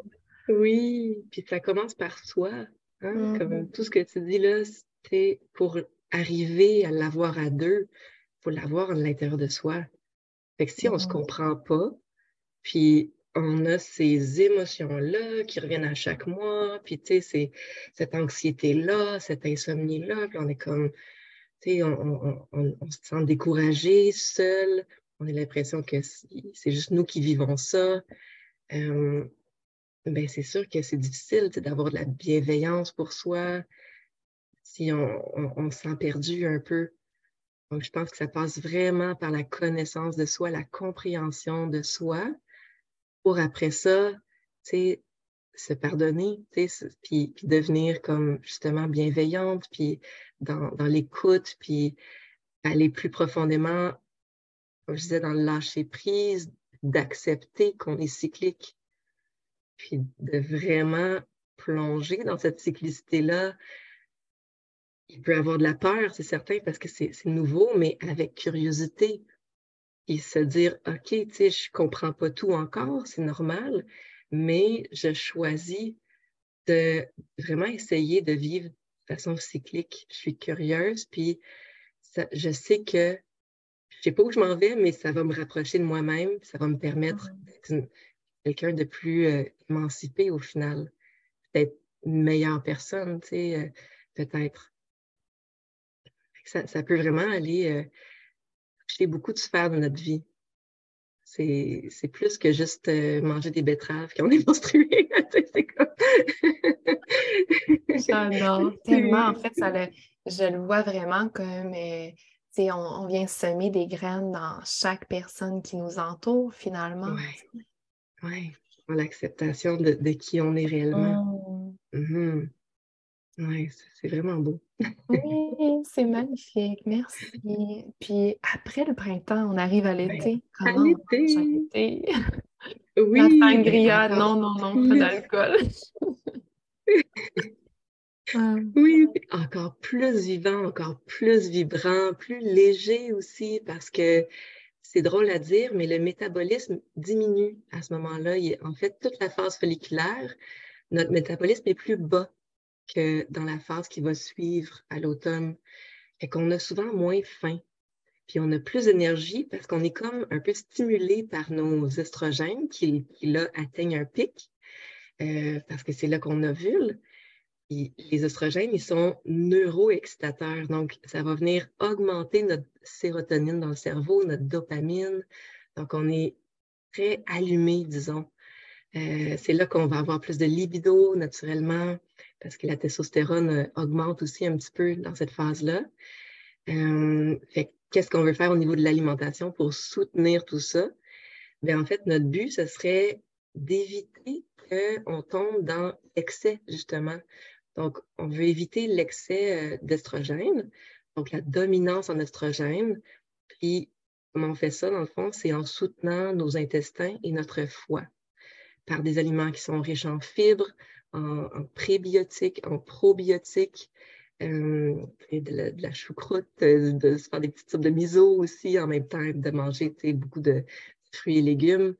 Oui, puis ça commence par soi. Hein? Comme mm-hmm. tout ce que tu dis là, c'était pour arriver à l'avoir à deux, il faut l'avoir à l'intérieur de soi. Fait que si on ne se mmh comprend pas, puis on a ces émotions-là qui reviennent à chaque mois, puis tu sais, cette anxiété-là, cette insomnie-là, puis on est comme, tu sais, on, se sent découragé, seul, on a l'impression que c'est juste nous qui vivons ça. ben c'est sûr que c'est difficile d'avoir de la bienveillance pour soi si on se sent perdu un peu. Donc, je pense que ça passe vraiment par la connaissance de soi, la compréhension de soi, pour après ça, se pardonner, tu sais, puis, devenir comme justement bienveillante, puis dans, l'écoute, puis aller plus profondément, comme je disais, dans le lâcher prise, d'accepter qu'on est cyclique, puis de vraiment plonger dans cette cyclicité-là, il peut avoir de la peur, c'est certain, parce que c'est nouveau, mais avec curiosité. Et se dire, OK, tu sais, je ne comprends pas tout encore, c'est normal, mais je choisis de vraiment essayer de vivre de façon cyclique. Je suis curieuse, puis je sais que je ne sais pas où je m'en vais, mais ça va me rapprocher de moi-même, ça va me permettre mmh. d'être quelqu'un de plus euh, émancipé au final, peut-être une meilleure personne, tu sais, euh, peut-être ça, peut vraiment aller euh, beaucoup de sphères de notre vie. C'est plus que juste euh, manger des betteraves quand on est menstrué. J'adore tellement. En fait, ça je le vois vraiment comme euh, on, on, vient semer des graines dans chaque personne qui nous entoure finalement. Oui, ouais. l'acceptation de, de, qui on est réellement. Mmh. Mmh oui, c'est vraiment beau. oui, c'est magnifique. Merci. Puis après le printemps, on arrive à l'été. à l'été. Oui. La sangria, non, non, non, pas d'alcool. Ah. Oui, encore plus vivant, encore plus vibrant, plus léger aussi, parce que c'est drôle à dire, mais le métabolisme diminue à ce moment-là. En fait, toute la phase folliculaire, notre métabolisme est plus bas que dans la phase qui va suivre à l'automne. et qu'on a souvent moins faim. Puis on a plus d'énergie parce qu'on est comme un peu stimulé par nos estrogènes qui, là atteignent un pic, euh, parce que c'est là qu'on ovule. les oestrogènes, ils sont neuroexcitateurs. Donc, ça va venir augmenter notre sérotonine dans le cerveau, notre dopamine. Donc, on est très allumé, disons. Euh, c'est là qu'on va avoir plus de libido naturellement, parce que la testostérone euh, augmente aussi un petit peu dans cette phase-là. Euh, qu'est-ce qu'on veut faire au niveau de l'alimentation pour soutenir tout ça? Bien, en fait, notre but, ce serait d'éviter qu'on tombe dans l'excès, justement. Donc, on veut éviter l'excès d'estrogène, donc la dominance en estrogène. Puis, comment on fait ça, dans le fond? C'est en soutenant nos intestins et notre foie par des aliments qui sont riches en fibres, en, prébiotiques, en probiotiques, euh, de, la, choucroute, euh, de, se faire des petites sortes de miso aussi, en même temps de manger beaucoup de fruits et légumes,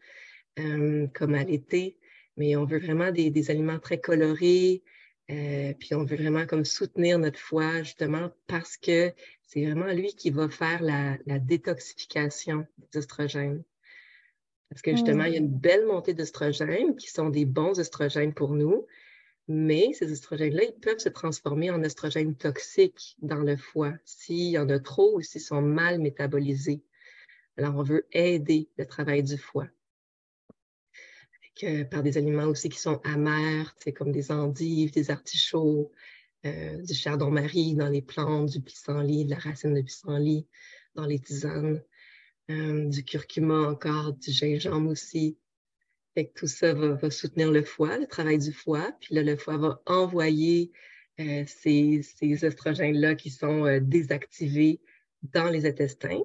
euh, comme à l'été. Mais on veut vraiment des, aliments très colorés, puis on veut vraiment comme soutenir notre foie, justement, parce que c'est vraiment lui qui va faire la, la détoxification des oestrogènes. Parce que justement, il y a une mmh. belle montée d'œstrogènes qui sont des bons oestrogènes pour nous, mais ces oestrogènes-là, ils peuvent se transformer en oestrogènes toxiques dans le foie s'il y en a trop ou s'ils sont mal métabolisés. Alors, on veut aider le travail du foie. par des aliments aussi qui sont amers, comme des endives, des artichauts, euh, du chardon-marie dans les plantes, du pissenlit, de la racine de pissenlit dans les tisanes. Euh, du curcuma encore, du gingembre aussi. Fait tout ça va, soutenir le foie, le travail du foie. Puis là, le foie va envoyer euh, ces, ces oestrogènes-là qui sont euh, désactivés dans les intestins.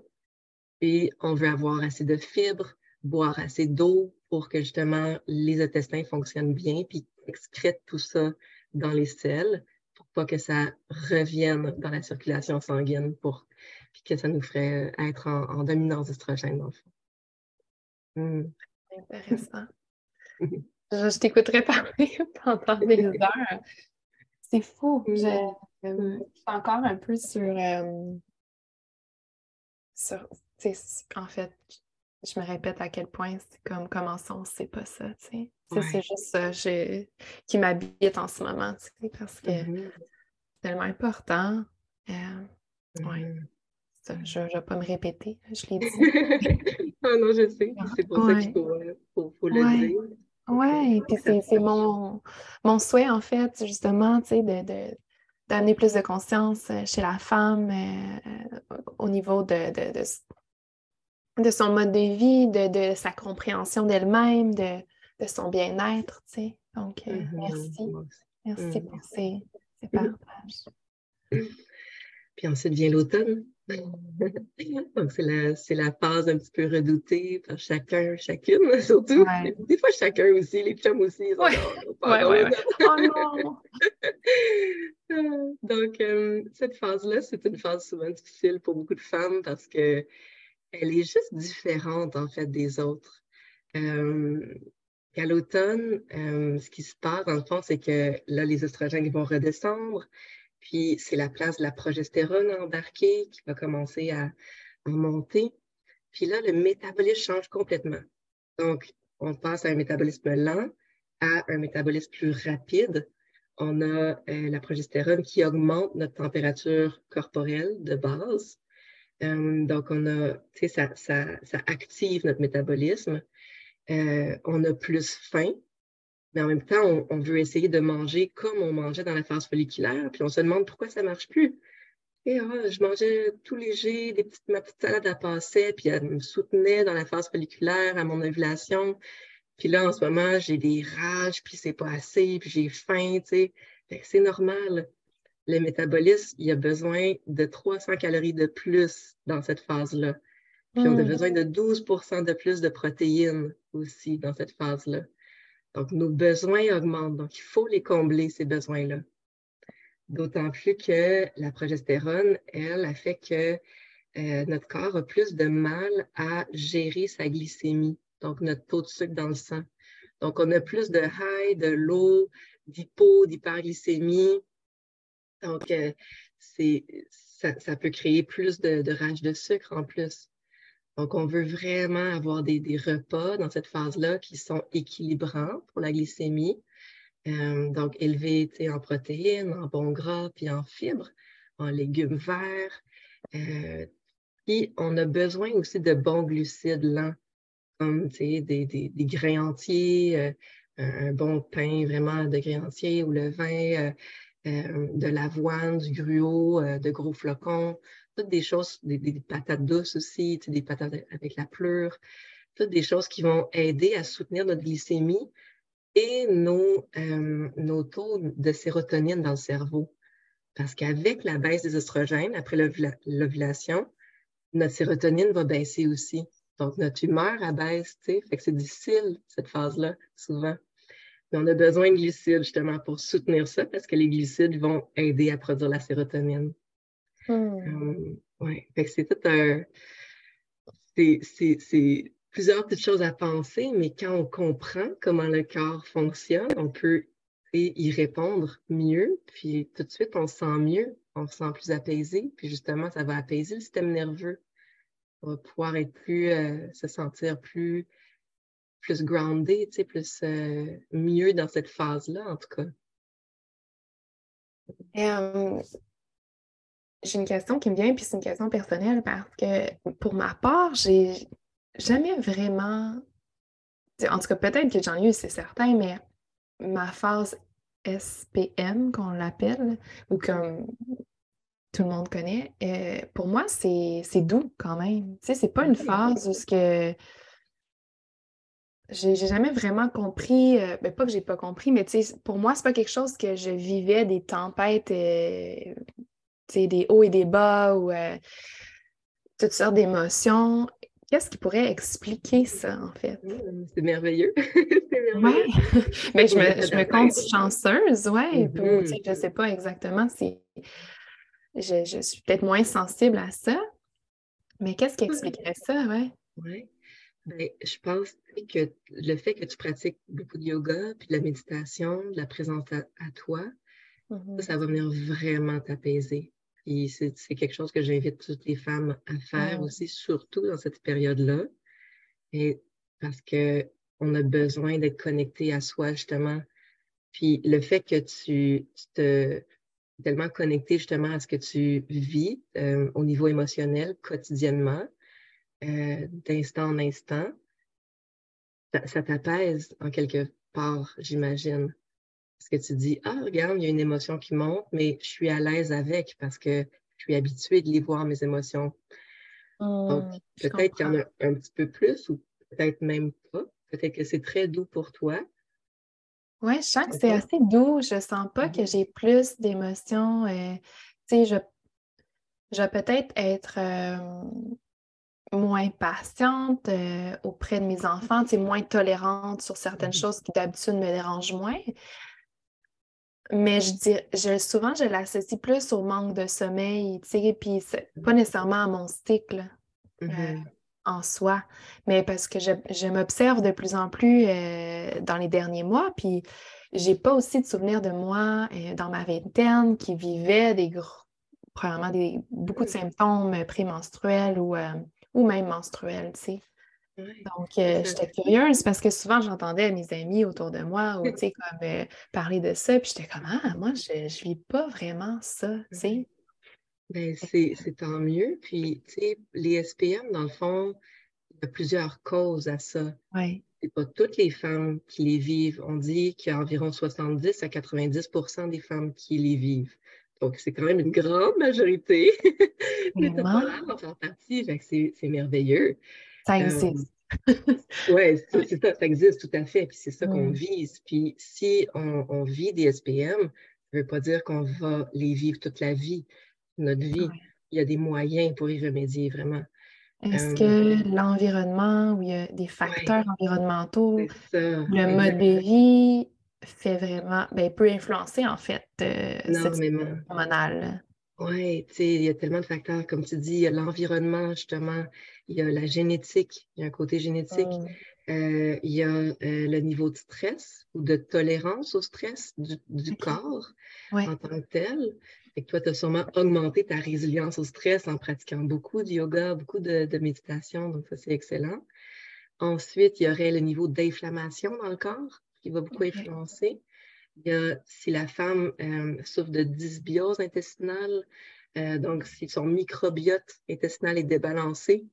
Et on veut avoir assez de fibres, boire assez d'eau pour que justement les intestins fonctionnent bien, puis excrètent tout ça dans les selles pour pas que ça revienne dans la circulation sanguine pour puis que ça nous ferait euh, être en, dominance d'estrogène, dans le fond. Hmm. Intéressant. je, t'écouterai parler pendant des heures. C'est fou. Hmm. Je, euh, suis encore un peu sur. Euh, sur en fait, je me répète à quel point c'est comme comment ça, on sait pas ça. C'est juste ça qui m'habite en ce moment, parce que mm-hmm. c'est tellement important. Euh, mm-hmm. Je ne vais pas me répéter, je l'ai dit. ah non, je sais. C'est pour ça qu'il faut, euh, le dire. Oui, puis c'est mon, mon souhait, en fait, justement, tu sais, de, d'amener plus de conscience euh, chez la femme euh, au niveau de, de, de, son mode de vie, de, sa compréhension d'elle-même, de, son bien-être, tu sais. Donc, mm-hmm. merci. Merci mm-hmm. pour ces, ces partages. Puis ensuite vient l'automne. Donc, c'est la, la, phase un petit peu redoutée par chacun, chacune, surtout. Des fois, chacun aussi, les chums aussi. Oui, ouais, ouais, Oh non! Donc, euh, cette phase-là, c'est une phase souvent difficile pour beaucoup de femmes parce qu'elle est juste différente, en fait, des autres. Euh, à l'automne, euh, ce qui se passe, dans le fond, c'est que là, les oestrogènes vont redescendre. Puis c'est la place de la progestérone embarquée qui va commencer à, monter. Puis là, le métabolisme change complètement. Donc, on passe à un métabolisme lent à un métabolisme plus rapide. On a euh, la progestérone qui augmente notre température corporelle de base. Euh, donc, on a, ça, ça, ça, active notre métabolisme. Euh, on a plus faim, mais en même temps, on, veut essayer de manger comme on mangeait dans la phase folliculaire, puis on se demande pourquoi ça ne marche plus. Et ah, je mangeais tout léger, des petites, ma petite salade à passer, puis elle me soutenait dans la phase folliculaire à mon ovulation. Puis là, en ce moment, j'ai des rages, puis c'est pas assez, puis j'ai faim, tu sais. C'est normal. Le métabolisme, il a besoin de 300 calories de plus dans cette phase-là. Puis on a hmm. besoin de 12 de plus de protéines aussi dans cette phase-là. Donc, nos besoins augmentent. Donc, il faut les combler, ces besoins-là. D'autant plus que la progestérone, elle, a fait que euh, notre corps a plus de mal à gérer sa glycémie, donc notre taux de sucre dans le sang. Donc, on a plus de high, de low, d'hypo, d'hyperglycémie. Donc, euh, ça, peut créer plus de rage de sucre en plus. Donc, on veut vraiment avoir des, repas dans cette phase-là qui sont équilibrants pour la glycémie. donc élevé en protéines, en bons gras, puis en fibres, en légumes verts. puis on a besoin aussi de bons glucides lents, comme des, grains entiers, un bon pain vraiment de grains entiers ou le vin, de l'avoine, du gruau, de gros flocons, toutes des choses, des, patates douces aussi, des patates avec la pleure, toutes des choses qui vont aider à soutenir notre glycémie et nos, euh, nos taux de sérotonine dans le cerveau. Parce qu'avec la baisse des oestrogènes, après l'ovulation, notre sérotonine va baisser aussi. Donc, notre humeur abaisse, tu sais, c'est difficile, cette phase-là, souvent. Mais on a besoin de glucides, justement, pour soutenir ça, parce que les glucides vont aider à produire la sérotonine. Hmm. oui, c'est tout un. C'est plusieurs petites choses à penser, mais quand on comprend comment le corps fonctionne, on peut y répondre mieux, puis tout de suite, on se sent mieux, on se sent plus apaisé, puis justement, ça va apaiser le système nerveux. On va pouvoir être plus, euh, se sentir plus, plus grounded, plus euh, mieux dans cette phase-là, en tout cas. Euh, j'ai une question qui me vient, puis c'est une question personnelle parce que pour ma part, j'ai jamais vraiment. En tout cas, peut-être que j'en ai eu, c'est certain, mais ma phase SPM, qu'on l'appelle, ou comme tout le monde connaît, euh, pour moi, c'est doux quand même. Tu sais, c'est pas une phase où ce que. J'ai jamais vraiment compris, euh, ben pas que j'ai pas compris, mais tu sais, pour moi, c'est pas quelque chose que je vivais des tempêtes euh, des hauts et des bas ou euh, toutes sortes d'émotions. Qu'est-ce qui pourrait expliquer ça, en fait? Mmh, c'est merveilleux. Oui, mais je me, je me compte chanceuse, oui. Je ne sais pas exactement si je, je suis peut-être moins sensible à ça. Mais qu'est-ce qui expliquerait ça, oui? Oui. Ben, je pense que le fait que tu pratiques beaucoup de yoga, puis de la méditation, de la présence à, toi, mmh ça va venir vraiment t'apaiser c'est quelque chose que j'invite toutes les femmes à faire aussi, surtout dans cette période-là. Et parce qu'on a besoin d'être connecté à soi, justement. Puis le fait que tu, te tellement connecté justement à ce que tu vis euh, au niveau émotionnel quotidiennement, euh, d'instant en instant, ça t'apaise en quelque part, j'imagine. Parce que tu dis, ah, regarde, il y a une émotion qui monte, mais je suis à l'aise avec parce que je suis habituée de les voir, mes émotions. Donc, mmh, peut-être qu'il y en a un petit peu plus ou peut-être même pas. Peut-être que c'est très doux pour toi. Oui, je sens que c'est assez doux. Je sens pas que mmh j'ai plus d'émotions. Euh, tu sais, je, je vais peut-être être, euh, moins patiente euh, auprès de mes enfants, moins tolérante sur certaines mmh choses qui d'habitude me dérangent moins. Mais je dis, je, souvent, je l'associe plus au manque de sommeil, tu sais, puis pas nécessairement à mon cycle euh, mm-hmm. en soi, mais parce que je, m'observe de plus en plus euh, dans les derniers mois, puis j'ai pas aussi de souvenirs de moi euh, dans ma vingtaine qui vivait des gros, premièrement, des, beaucoup de symptômes prémenstruels ou, ou même menstruels, tu sais. Donc, euh, j'étais curieuse parce que souvent, j'entendais mes amis autour de moi ou, comme euh, parler de ça, puis j'étais comme, ah, moi, je ne vis pas vraiment ça, tu sais. Ben, c'est tant mieux. Puis, tu sais, les SPM, dans le fond, il y a plusieurs causes à ça. Oui. C'est pas toutes les femmes qui les vivent. On dit qu'il y a environ 70 à 90% des femmes qui les vivent. Donc, c'est quand même une grande majorité. Mais tu pas l'air d'en faire partie, c'est merveilleux. Ça euh, existe. oui, c'est ça, ça existe tout à fait. Puis c'est ça qu'on vise. Puis si on, vit des SPM, ça ne veut pas dire qu'on va les vivre toute la vie, notre vie. Il y a des moyens pour y remédier, vraiment. Est-ce que euh, l'environnement, ou il y a des facteurs environnementaux, le mode de vie fait vraiment, ben, peut influencer en fait euh, cette hormonale? Oui, tu sais, il y a tellement de facteurs, comme tu dis, il y a l'environnement, justement, il y a la génétique, il y a un côté génétique, mmh. euh, il y a euh, le niveau de stress ou de tolérance au stress du, corps en tant que tel. Et toi, tu as sûrement augmenté ta résilience au stress en pratiquant beaucoup de yoga, beaucoup de, méditation, donc ça, c'est excellent. Ensuite, il y aurait le niveau d'inflammation dans le corps qui va beaucoup influencer. Il y a si la femme souffre de dysbiose intestinale, donc si son microbiote intestinal est débalancé,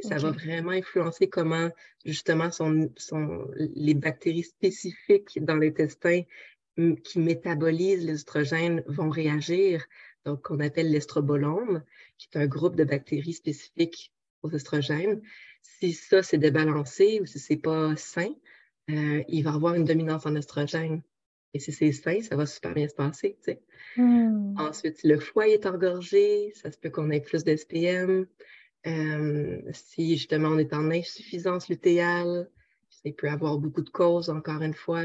ça va vraiment influencer comment justement son, les bactéries spécifiques dans l'intestin qui métabolisent l'estrogène vont réagir, donc qu'on appelle l'estrobolome, qui est un groupe de bactéries spécifiques aux estrogènes. Si ça, c'est débalancé ou si c'est pas sain, euh, il va avoir une dominance en estrogène. Et si c'est sain, ça va super bien se passer. Tu sais. Hmm. Ensuite, si le foie est engorgé, ça se peut qu'on ait plus d'SPM. Euh, si justement on est en insuffisance lutéale, il peut avoir beaucoup de causes, encore une fois,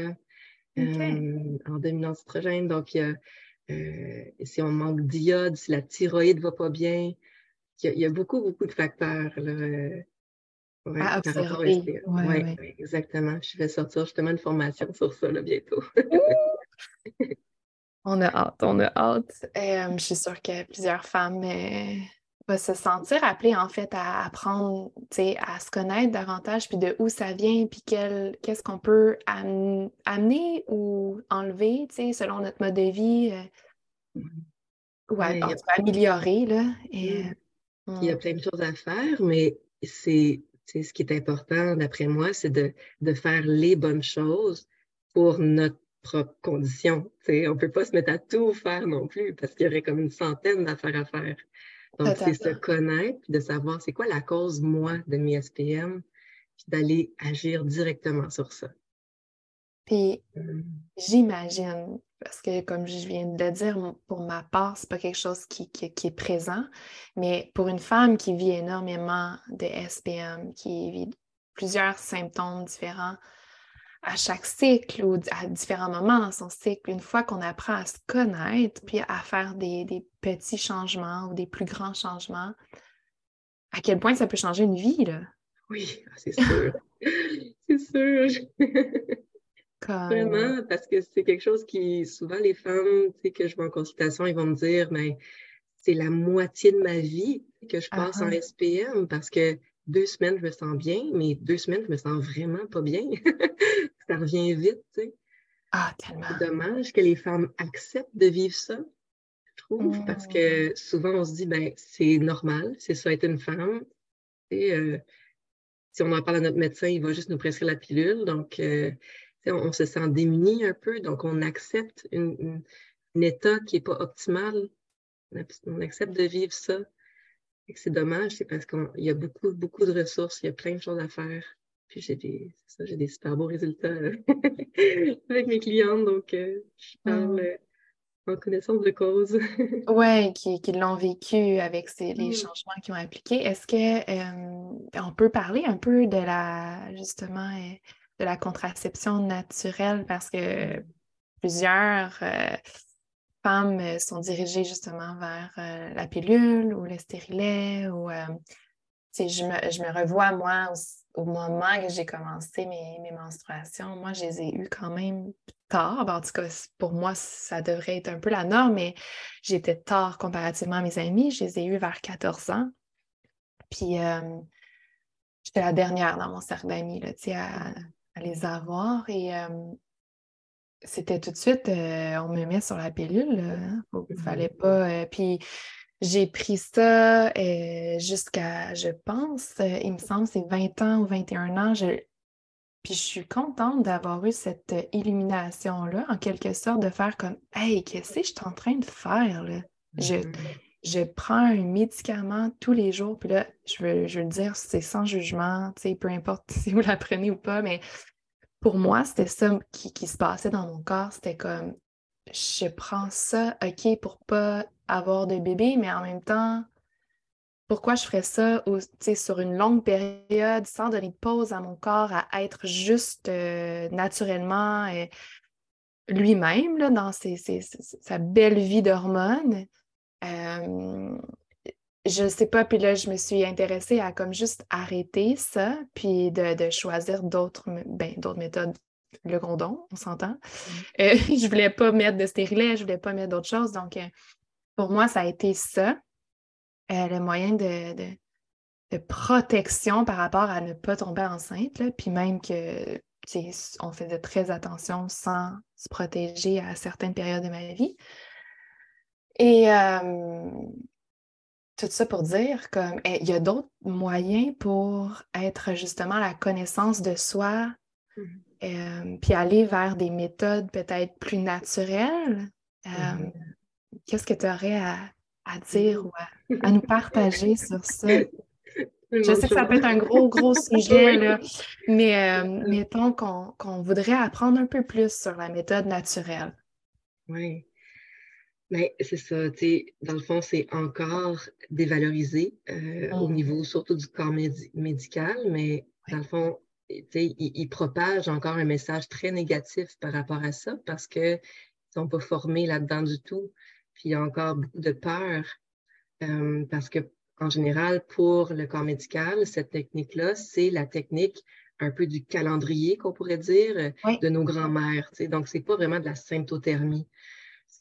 euh, en dominance estrogène. Donc, il y a, si on manque d'iode, si la thyroïde ne va pas bien, il y, a, beaucoup, beaucoup de facteurs. Là, à observer. Oui, ouais, ouais. exactement. Je vais sortir justement une formation sur ça là, bientôt. on a hâte, on a hâte. Euh, je suis sûre que plusieurs femmes euh, vont se sentir appelées en fait à apprendre, à se connaître davantage, puis de où ça vient, puis qu'est-ce qu'on peut amener ou enlever selon notre mode de vie. Euh, ou améliorer. Là, et, Il y a plein de choses à faire, mais c'est ce qui est important, d'après moi, c'est de, faire les bonnes choses pour notre propre condition. on ne peut pas se mettre à tout faire non plus parce qu'il y aurait comme une centaine d'affaires à faire. Donc, c'est se connaître, de savoir c'est quoi la cause, moi, de mes SPM, puis d'aller agir directement sur ça. Puis, mmh. j'imagine parce que comme je viens de le dire, pour ma part, ce n'est pas quelque chose qui, est présent. Mais pour une femme qui vit énormément de SPM, qui vit plusieurs symptômes différents à chaque cycle ou à différents moments dans son cycle, une fois qu'on apprend à se connaître, puis à faire des, des petits changements ou des plus grands changements, à quel point ça peut changer une vie, là? Oui, c'est sûr. c'est sûr. Vraiment, parce que c'est quelque chose qui, souvent, les femmes que je vois en consultation, ils vont me dire, mais c'est la moitié de ma vie que je passe en SPM parce que deux semaines, je me sens bien, mais deux semaines, je me sens vraiment pas bien. ça revient vite, tu sais. Ah, tellement. C'est dommage que les femmes acceptent de vivre ça, je trouve, parce que mmh. souvent, on se dit, ben, c'est normal, c'est ça être une femme. Et, euh, si on en parle à notre médecin, il va juste nous prescrire la pilule. Donc, euh, on, se sent démuni un peu, donc on accepte un état qui n'est pas optimal. On accepte de vivre ça. C'est dommage, c'est parce qu'il y a beaucoup, beaucoup de ressources, il y a plein de choses à faire. Puis j'ai des, j'ai des super beaux résultats avec mes clientes, donc euh, je parle mmh. en connaissance de cause. oui, qui, l'ont vécu avec les mmh. changements qui ont appliqué. Est-ce que euh, on peut parler un peu de la justement euh, de la contraception naturelle? Parce que mm. plusieurs euh, femmes euh, sont dirigées justement vers euh, la pilule ou le stérilet ou je me, je me revois moi au, moment que j'ai commencé mes, menstruations, moi je les ai eues quand même tard. En tout cas, pour moi, ça devrait être un peu la norme, mais j'étais tard comparativement à mes amis. Je les ai eues vers 14 ans. Puis j'étais la dernière dans mon cercle d'amis, à, à les avoir. Et c'était tout de suite, on me met sur la pilule. Hein, il ne fallait pas. puis j'ai pris ça jusqu'à, je pense, il me semble, c'est 20 ans ou 21 ans. Puis je suis contente d'avoir eu cette illumination-là, en quelque sorte, de faire comme Hey, qu'est-ce que je suis en train de faire? Là? Je, mmh je prends un médicament tous les jours, puis là, je veux, je veux dire, c'est sans jugement, peu importe si vous la prenez ou pas, mais pour moi, c'était ça qui, se passait dans mon corps. C'était comme, je prends ça, OK, pour pas avoir de bébé, mais en même temps, pourquoi je ferais ça sur une longue période sans donner de pause à mon corps à être juste euh, naturellement euh, lui-même dans sa belle vie d'hormones? Euh, je sais pas, puis là, je me suis intéressée à comme juste arrêter ça, puis de, choisir d'autres ben, d'autres méthodes. Le gondon, on s'entend. Euh, je voulais pas mettre de stérilet, je voulais pas mettre d'autres choses. Donc, euh, pour moi, ça a été ça, euh, le moyen de, de, protection par rapport à ne pas tomber enceinte, puis même que on faisait très attention sans se protéger à certaines périodes de ma vie. Et tout ça pour dire comme eh, il y a d'autres moyens pour être justement la connaissance de soi, mmh. puis aller vers des méthodes peut-être plus naturelles. Mmh. Qu'est-ce que tu aurais à, dire ou à, nous partager sur ça? Je sais que ça peut être un gros, gros sujet, là, mais mettons qu'on voudrait apprendre un peu plus sur la méthode naturelle. Oui. Mais c'est ça, tu sais, dans le fond, c'est encore dévalorisé euh, au mmh. niveau surtout du corps médical, mais dans le fond, tu sais, il, propage encore un message très négatif par rapport à ça parce qu'ils ne sont pas formés là-dedans du tout. Puis il y a encore beaucoup de peur euh, parce que, en général, pour le corps médical, cette technique-là, c'est la technique un peu du calendrier, qu'on pourrait dire, de nos grands-mères. Donc, ce n'est pas vraiment de la symptothermie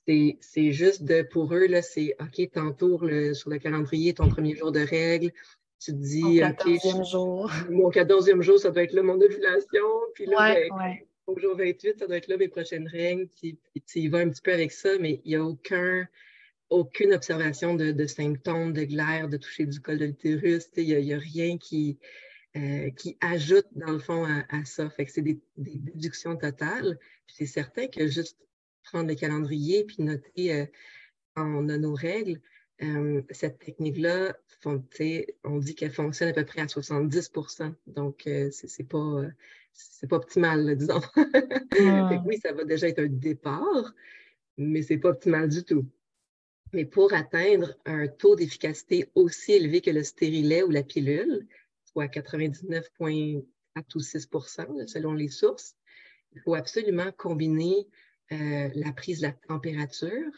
c'est juste de, pour eux, là, c'est OK, t'entoures sur le calendrier ton premier jour de règle. Tu te dis, mon quatorzième jour. Mon quatorzième jour, ça doit être là mon ovulation. Puis là, ben, au jour 28, ça doit être là mes prochaines règles. Puis, tu y vas un petit peu avec ça, mais il n'y a aucun, aucune observation de, symptômes, de glaire, de toucher du col de l'utérus. Il n'y a, rien qui, euh, qui ajoute, dans le fond, à, ça. Fait que c'est des, des, déductions totales. Puis c'est certain que juste prendre le calendrier puis noter euh, on a nos règles. Euh, cette technique-là, on dit qu'elle fonctionne à peu près à 70% Donc, euh, ce c'est pas, pas optimal, disons. oui, ça va déjà être un départ, mais c'est pas optimal du tout. Mais pour atteindre un taux d'efficacité aussi élevé que le stérilet ou la pilule, soit 99,4 ou 6% selon les sources, il faut absolument combiner euh, la prise de la température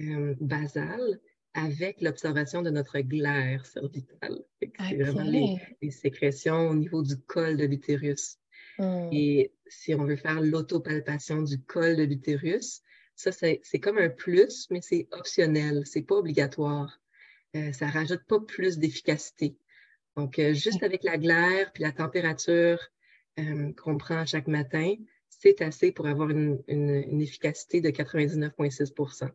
euh, basale avec l'observation de notre glaire cervicale. C'est vraiment les, sécrétions au niveau du col de l'utérus. Hmm. Et si on veut faire l'autopalpation du col de l'utérus, ça, c'est comme un plus, mais c'est optionnel, c'est pas obligatoire. Euh, ça rajoute pas plus d'efficacité. Donc, juste avec la glaire puis la température qu'on prend chaque matin, c'est assez pour avoir une, efficacité de 99,6%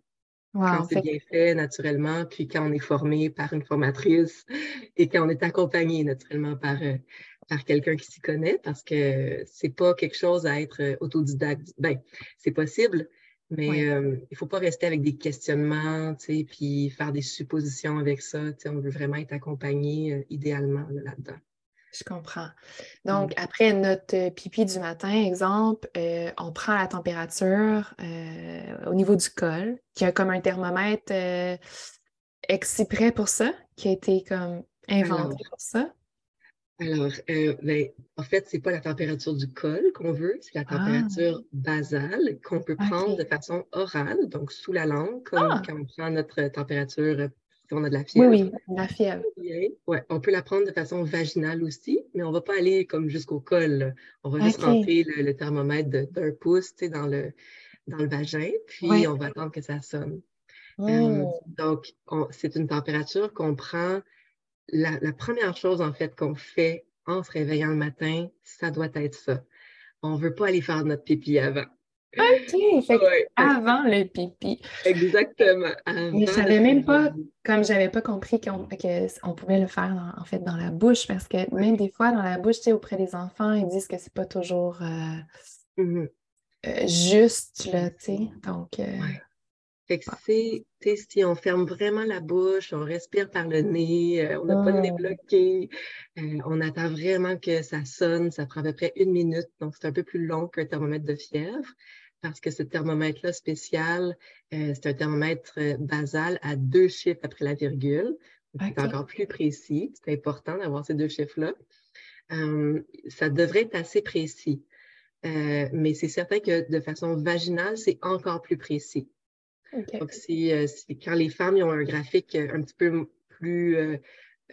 Quand c'est bien fait naturellement, puis quand on est formé par une formatrice et quand on est accompagné naturellement par, euh, par quelqu'un qui s'y connaît, parce que c'est pas quelque chose à être euh, autodidacte. Ben, c'est possible, mais euh, il ne faut pas rester avec des questionnements, puis faire des suppositions avec ça. On veut vraiment être accompagné idéalement là-dedans. Je comprends. Donc, après notre euh, pipi du matin, exemple, euh, on prend la température euh, au niveau du col, qui a comme un thermomètre exprès pour ça, qui a été comme inventé pour ça. Alors, ben, en fait, ce n'est pas la température du col qu'on veut, c'est la ah! température basale qu'on peut prendre de façon orale, donc sous la langue, comme ah! quand on prend notre température on a de la fièvre. Oui, oui, la fièvre. Ouais, on peut la prendre de façon vaginale aussi, mais on ne va pas aller comme jusqu'au col. On va juste rentrer le, thermomètre d'un pouce dans le, dans le vagin, puis on va attendre que ça sonne. Euh, oh. donc, c'est une température qu'on prend. La, la, première chose, en fait, qu'on fait en se réveillant le matin, ça doit être ça. On ne veut pas aller faire notre pipi avant. OK, fait avant le pipi. Exactement. Mais je savais même pas, comme j'avais pas compris qu'on on pouvait le faire dans, en fait dans la bouche, parce que même des fois dans la bouche, tu sais, auprès des enfants, ils disent que c'est pas toujours euh, mmh euh, juste, là, tu sais. Donc. Euh, fait que c'est, si on ferme vraiment la bouche, on respire par le nez, on n'a pas le nez bloqué, on attend vraiment que ça sonne, ça prend à peu près une minute, donc c'est un peu plus long qu'un thermomètre de fièvre parce que ce thermomètre-là spécial, euh, c'est un thermomètre euh, basal à deux chiffres après la virgule. C'est encore plus précis. C'est important d'avoir ces deux chiffres-là. Euh, ça devrait être assez précis. mais c'est certain que de façon vaginale, c'est encore plus précis. Donc, si, quand les femmes ont un graphique un petit peu plus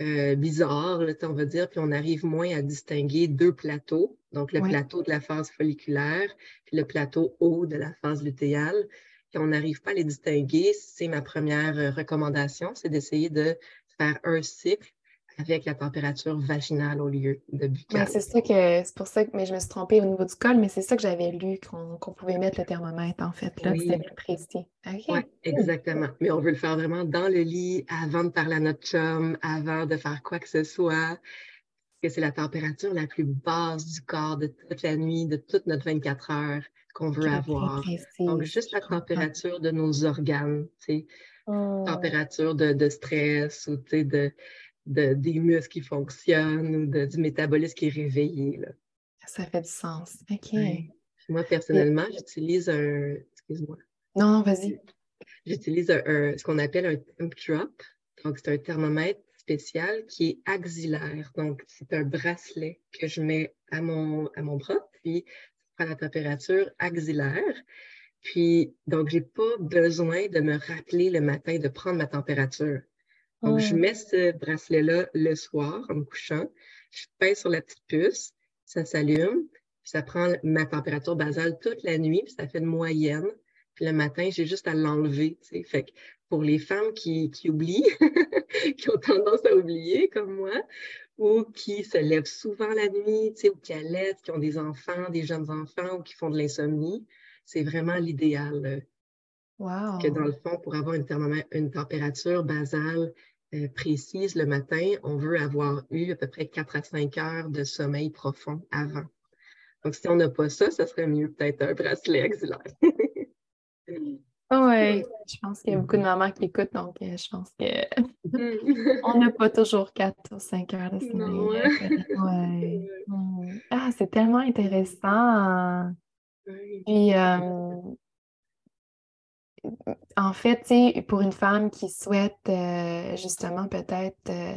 euh, bizarre, on va dire, puis on arrive moins à distinguer deux plateaux, donc le plateau de la phase folliculaire, puis le plateau haut de la phase lutéale. Puis on n'arrive pas à les distinguer, c'est ma première euh, recommandation, c'est d'essayer de faire un cycle avec la température vaginale au lieu de buccale. c'est ça que c'est pour ça que mais je me suis trompée au niveau du col, mais c'est ça que j'avais lu qu'on pouvait mettre le thermomètre en fait. Là, c'était plus précis. Oui, exactement. Mais on veut le faire vraiment dans le lit avant de parler à notre chum, avant de faire quoi que ce soit. Que c'est la température la plus basse du corps de toute la nuit, de toute notre 24 heures qu'on veut avoir. Donc, juste la température de nos organes, tu sais, oh. température de, de, stress ou tu sais, de, de, des muscles qui fonctionnent ou du métabolisme qui est réveillé. Là. Ça fait du sens. OK. Moi, personnellement, j'utilise un. Excuse-moi. Non, non, vas-y. J'utilise un, ce qu'on appelle un temp drop. Donc, c'est un thermomètre spécial qui est axillaire. Donc, c'est un bracelet que je mets à mon, à mon bras, puis ça prend la température axillaire. Puis, donc, je n'ai pas besoin de me rappeler le matin de prendre ma température. Donc, je mets ce bracelet-là le soir en me couchant. Je pèse sur la petite puce, ça s'allume, puis ça prend ma température basale toute la nuit, puis ça fait une moyenne. Puis le matin, j'ai juste à l'enlever. Fait que pour les femmes qui, qui oublient, qui ont tendance à oublier comme moi, ou qui se lèvent souvent la nuit, ou qui allaitent, qui ont des enfants, des jeunes enfants, ou qui font de l'insomnie, c'est vraiment l'idéal. Wow. Que dans le fond, pour avoir une, une température basale euh, précise le matin, on veut avoir eu à peu près 4 à 5 heures de sommeil profond avant. Donc, si on n'a pas ça, ça serait mieux peut-être un bracelet axillaire. oui, je pense qu'il y a beaucoup de mamans qui écoutent, donc euh, je pense qu'on n'a pas toujours 4 ou 5 heures de sommeil. Ouais. Mm. Ah, c'est tellement intéressant. Puis, euh, en fait, pour une femme qui souhaite euh, justement peut-être euh,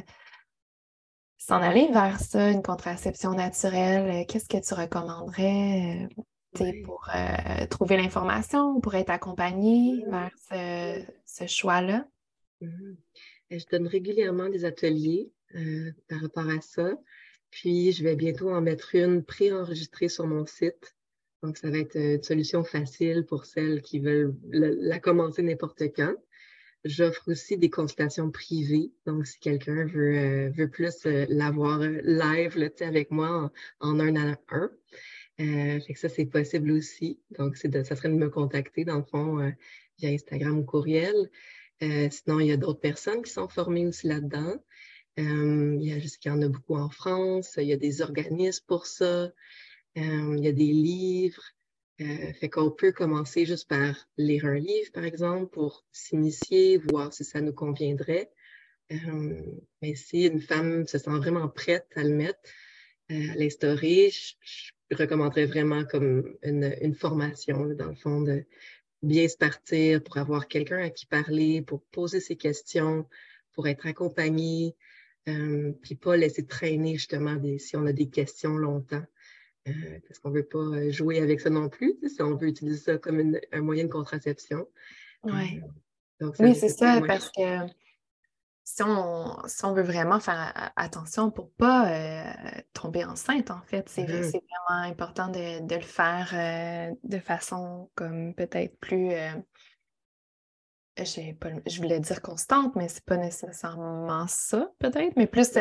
s'en aller vers ça, une contraception naturelle, euh, qu'est-ce que tu recommanderais pour trouver l'information, pour être accompagnée vers ce, choix-là? Mmh je donne régulièrement des ateliers par rapport à ça. Puis, je vais bientôt en mettre une préenregistrée sur mon site donc, ça va être euh, une solution facile pour celles qui veulent la commencer n'importe quand. J'offre aussi des consultations privées. Donc, si quelqu'un veut, euh, veut plus euh, l'avoir live là, avec moi en, un à un, ça, c'est possible aussi. Donc, de, ça serait de me contacter, dans le fond, via Instagram ou courriel. sinon, il y a d'autres personnes qui sont formées aussi là-dedans. il y a juste qu'il y en a beaucoup en France. Il y a des organismes pour ça. Euh, il y a des livres. Euh, fait qu'on peut commencer juste par lire un livre, par exemple, pour s'initier, voir si ça nous conviendrait. Euh, mais si une femme se sent vraiment prête à le mettre, à l'instaurer, je, recommanderais vraiment comme une, formation, dans le fond, de bien se partir pour avoir quelqu'un à qui parler, pour poser ses questions, pour être accompagné, puis pas laisser traîner justement si on a des questions longtemps. Euh, parce qu'on ne veut pas euh, jouer avec ça non plus, si on veut utiliser ça comme un moyen de contraception. Ouais. Euh, oui, c'est ça, parce que si on, veut vraiment faire attention pour ne pas tomber enceinte, en fait, c'est mm-hmm. vraiment important de, le faire de façon comme peut-être plus je voulais dire constante, mais c'est pas nécessairement ça, peut-être, mais plus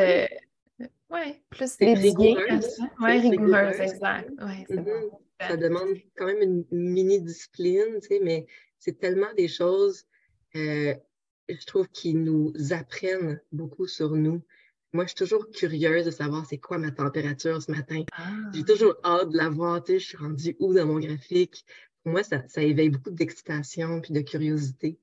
oui, plus rigoureuse. Oui, rigoureuse, exact. Ouais, c'est bon. Ça demande quand même une mini-discipline, tu sais, mais c'est tellement des choses, euh, je trouve, qui nous apprennent beaucoup sur nous. Moi, je suis toujours curieuse de savoir c'est quoi ma température ce matin. J'ai ah. toujours hâte de la voir, tu sais, je suis rendue où dans mon graphique? Pour moi, ça, ça éveille beaucoup d'excitation puis de curiosité.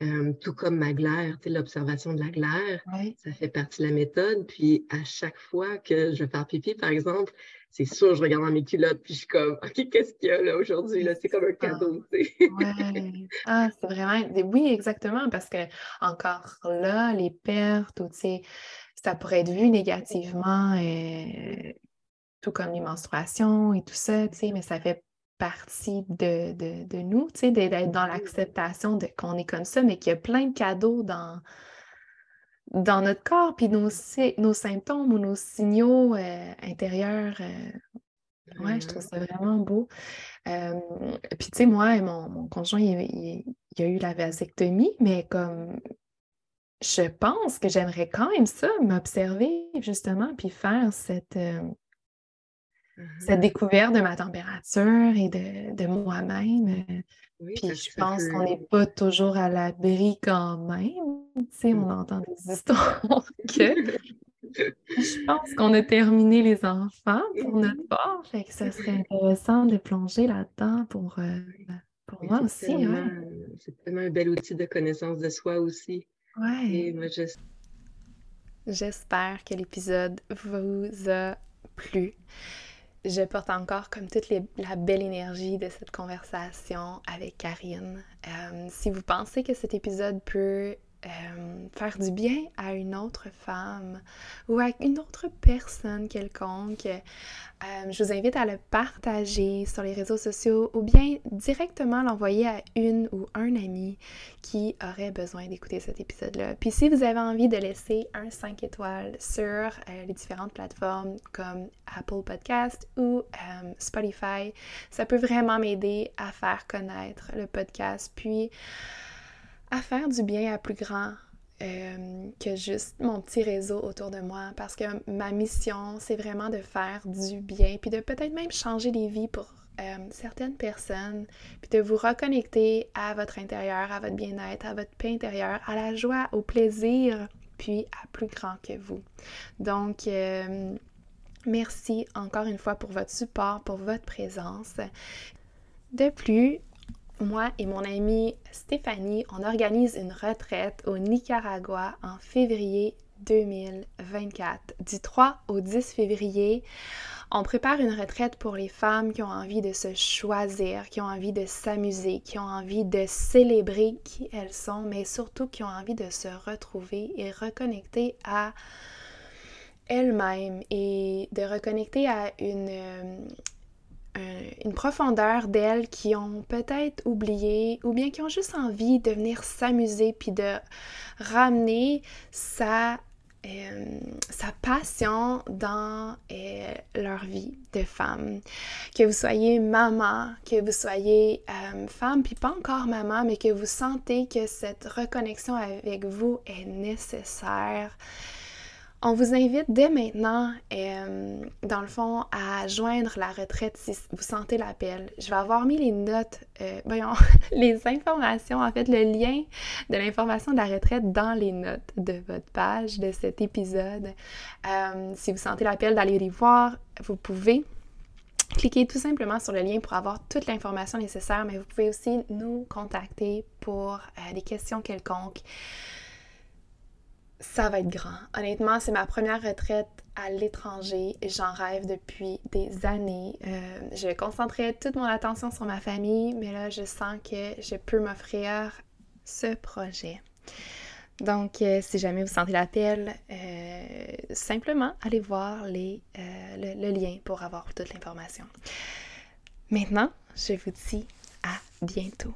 Euh, tout comme ma glaire, l'observation de la glaire, ça fait partie de la méthode. Puis à chaque fois que je vais faire pipi, par exemple, c'est sûr, je regarde dans mes culottes, puis je suis comme, OK, qu'est-ce qu'il y a là aujourd'hui? Là? C'est comme un cadeau, ouais. Ah, c'est vraiment. Oui, exactement, parce que encore là, les pertes, ou, ça pourrait être vu négativement, euh, tout comme les menstruations et tout ça, mais ça fait partie de, de, de nous, d'être dans l'acceptation de qu'on est comme ça, mais qu'il y a plein de cadeaux dans, dans notre corps, puis nos, nos symptômes ou nos signaux euh, intérieurs. Euh, ouais, je trouve ça vraiment beau. Euh, puis, tu sais, moi, mon, mon conjoint, il, il, a eu la vasectomie, mais comme je pense que j'aimerais quand même ça, m'observer justement, puis faire cette, euh, cette découverte de ma température et de, de moi-même. euh, Oui, Puis je pense qu'on n'est pas toujours à l'abri quand même. Tu sais, on entend des histoires que je pense qu'on a terminé les enfants pour notre part. Fait que ça serait intéressant de plonger là-dedans pour, euh, pour moi aussi, ouais. c'est tellement un bel outil de connaissance de soi aussi Ouais. je J'espère que l'épisode vous a plu. Je porte encore comme toute la belle énergie de cette conversation avec Karine. Euh, si vous pensez que cet épisode peut euh, faire du bien à une autre femme ou à une autre personne quelconque, euh, je vous invite à le partager sur les réseaux sociaux ou bien directement l'envoyer à une ou un ami qui aurait besoin d'écouter cet épisode-là. Puis si vous avez envie de laisser un 5 étoiles sur euh, les différentes plateformes comme Apple Podcast ou Spotify, ça peut vraiment m'aider à faire connaître le podcast, puis à faire du bien à plus grand euh, que juste mon petit réseau autour de moi parce que ma mission, c'est vraiment de faire du bien, puis de peut-être même changer les vies pour euh, certaines personnes, puis de vous reconnecter à votre intérieur, à votre bien-être, à votre paix intérieure, à la joie, au plaisir, puis à plus grand que vous. Donc, euh, merci encore une fois pour votre support, pour votre présence. De plus, moi et mon amie Stéphanie, on organise une retraite au Nicaragua en février 2024. Du 3 au 10 février, on prépare une retraite pour les femmes qui ont envie de se choisir, qui ont envie de s'amuser, qui ont envie de célébrer qui elles sont, mais surtout qui ont envie de se retrouver et reconnecter à elles-mêmes et de reconnecter à une, euh, une profondeur d'elles qui ont peut-être oublié ou bien qui ont juste envie de venir s'amuser puis de ramener sa, euh, passion dans euh, leur vie de femme. Que vous soyez maman, que vous soyez euh, femme, puis pas encore maman, mais que vous sentez que cette reconnexion avec vous est nécessaire. On vous invite dès maintenant, euh, dans le fond, à joindre la retraite si vous sentez l'appel. Je vais avoir mis les notes, euh, voyons, les informations, en fait, le lien de l'information de la retraite dans les notes de votre page de cet épisode. Euh, si vous sentez l'appel d'aller les voir, vous pouvez. Cliquez tout simplement sur le lien pour avoir toute l'information nécessaire, mais vous pouvez aussi nous contacter pour des questions quelconques ça va être grand. Honnêtement, c'est ma première retraite à l'étranger. J'en rêve depuis des années. Euh, je concentrais toute mon attention sur ma famille, mais là, je sens que je peux m'offrir ce projet. Donc, euh, si jamais vous sentez l'appel, euh, simplement allez voir euh, le lien pour avoir toute l'information. Maintenant, je vous dis à bientôt.